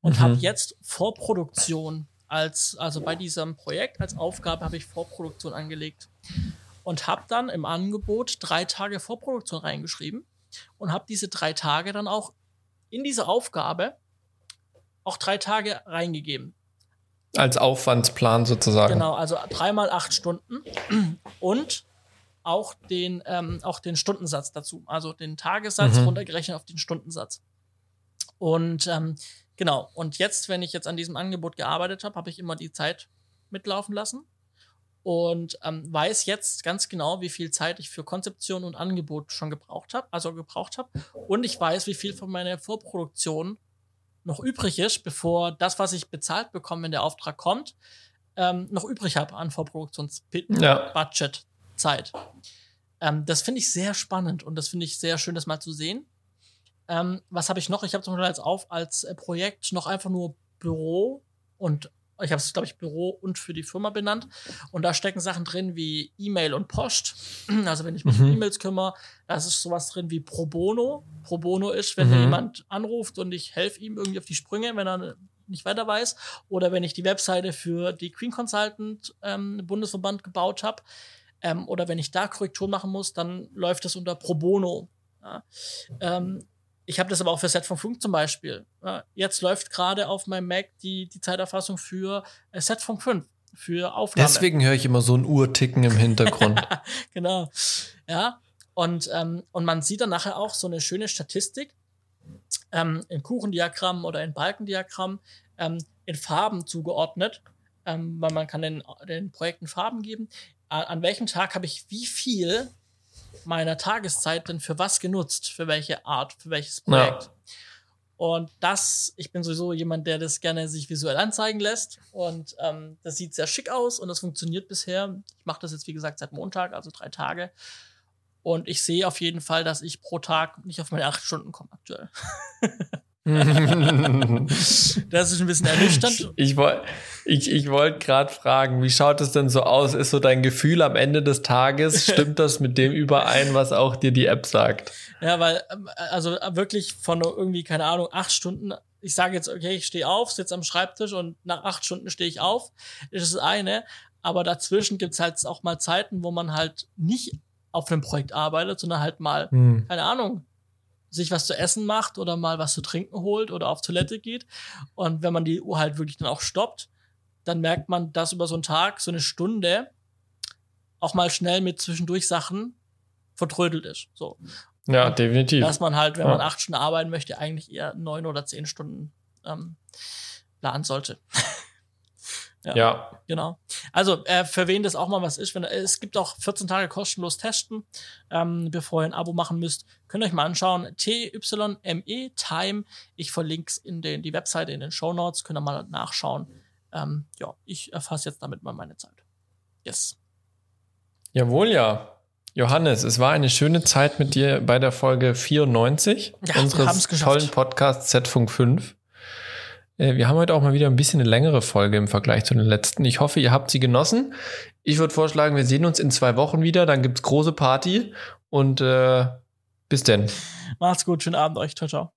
und mhm. habe jetzt Vorproduktion als, also bei diesem Projekt als Aufgabe habe ich Vorproduktion angelegt und habe dann im Angebot drei Tage Vorproduktion reingeschrieben und habe diese drei Tage dann auch in diese Aufgabe auch drei Tage reingegeben. Als Aufwandsplan sozusagen. Genau, also dreimal acht Stunden (clears throat) und auch den, ähm, auch den Stundensatz dazu. Also den Tagessatz mhm. runtergerechnet auf den Stundensatz. Und ähm, genau, und jetzt, wenn ich jetzt an diesem Angebot gearbeitet habe, habe ich immer die Zeit mitlaufen lassen und ähm, weiß jetzt ganz genau, wie viel Zeit ich für Konzeption und Angebot schon gebraucht habe, also gebraucht habe. Und ich weiß, wie viel von meiner Vorproduktion noch übrig ist, bevor das, was ich bezahlt bekomme, wenn der Auftrag kommt, ähm, noch übrig habe an Vorproduktionsbudget, ja. Zeit. Ähm, das finde ich sehr spannend und das finde ich sehr schön, das mal zu sehen. Ähm, was habe ich noch? Ich habe zum Beispiel als, auf, als äh, Projekt noch einfach nur Büro und ich habe es, glaube ich, Büro und für die Firma benannt. Und da stecken Sachen drin wie E-Mail und Post. (clears throat) Also wenn ich mich mhm. um E-Mails kümmere, da ist sowas drin wie Pro Bono. Pro Bono ist, wenn mhm. jemand anruft und ich helfe ihm irgendwie auf die Sprünge, wenn er nicht weiter weiß. Oder wenn ich die Webseite für die Queen Consultant ähm, Bundesverband gebaut habe. Ähm, oder wenn ich da Korrektur machen muss, dann läuft das unter Pro Bono. Ja. Ähm, ich habe das aber auch für Set von Funk zum Beispiel. Jetzt läuft gerade auf meinem Mac die, die Zeiterfassung für äh, Set von 5, für Aufnahme. Deswegen höre ich immer so ein Uhrticken im Hintergrund. (laughs) genau. Ja. Und, ähm, und man sieht dann nachher auch so eine schöne Statistik ähm, in Kuchendiagrammen oder in Balkendiagrammen ähm, in Farben zugeordnet, ähm, weil man kann den, den Projekten Farben geben. An welchem Tag habe ich wie viel meiner Tageszeit denn für was genutzt, für welche Art, für welches Projekt. Ja. Und das, ich bin sowieso jemand, der das gerne sich visuell anzeigen lässt. Und ähm, das sieht sehr schick aus und das funktioniert bisher. Ich mache das jetzt, wie gesagt, seit Montag, also drei Tage. Und ich sehe auf jeden Fall, dass ich pro Tag nicht auf meine acht Stunden komme aktuell. (laughs) (laughs) das ist ein bisschen ernüchternd. Ich, wollte ich, ich wollt gerade fragen, wie schaut es denn so aus? Ist so dein Gefühl am Ende des Tages, (laughs) stimmt das mit dem überein, was auch dir die App sagt? Ja, weil, also wirklich von irgendwie, keine Ahnung, acht Stunden, ich sage jetzt, okay, ich stehe auf, sitze am Schreibtisch und nach acht Stunden stehe ich auf, ist das eine. Aber dazwischen gibt's halt auch mal Zeiten, wo man halt nicht auf einem Projekt arbeitet, sondern halt mal, hm. keine Ahnung, sich was zu essen macht oder mal was zu trinken holt oder auf Toilette geht. Und wenn man die Uhr halt wirklich dann auch stoppt, dann merkt man, dass über so einen Tag, so eine Stunde, auch mal schnell mit zwischendurch Sachen vertrödelt ist. So. Ja, definitiv. Dass man halt, wenn ja. man acht Stunden arbeiten möchte, eigentlich eher neun oder zehn Stunden ähm, planen sollte. (laughs) Ja, ja. Genau. Also, äh, für wen das auch mal was ist, wenn, äh, es gibt auch 14 Tage kostenlos testen, ähm, bevor ihr ein Abo machen müsst. Könnt ihr euch mal anschauen. TYME Time. Ich verlinke es in den, die Webseite in den Show Notes. Könnt ihr mal nachschauen. Ähm, ja, ich erfasse jetzt damit mal meine Zeit. Yes. Jawohl, ja. Johannes, es war eine schöne Zeit mit dir bei der Folge 94 ja, unseres tollen Podcasts Z-Funk 5. Äh, wir haben heute auch mal wieder ein bisschen eine längere Folge im Vergleich zu den letzten. Ich hoffe, ihr habt sie genossen. Ich würde vorschlagen, wir sehen uns in zwei Wochen wieder. Dann gibt's große Party und äh, bis denn. Macht's gut, schönen Abend euch. Ciao, ciao.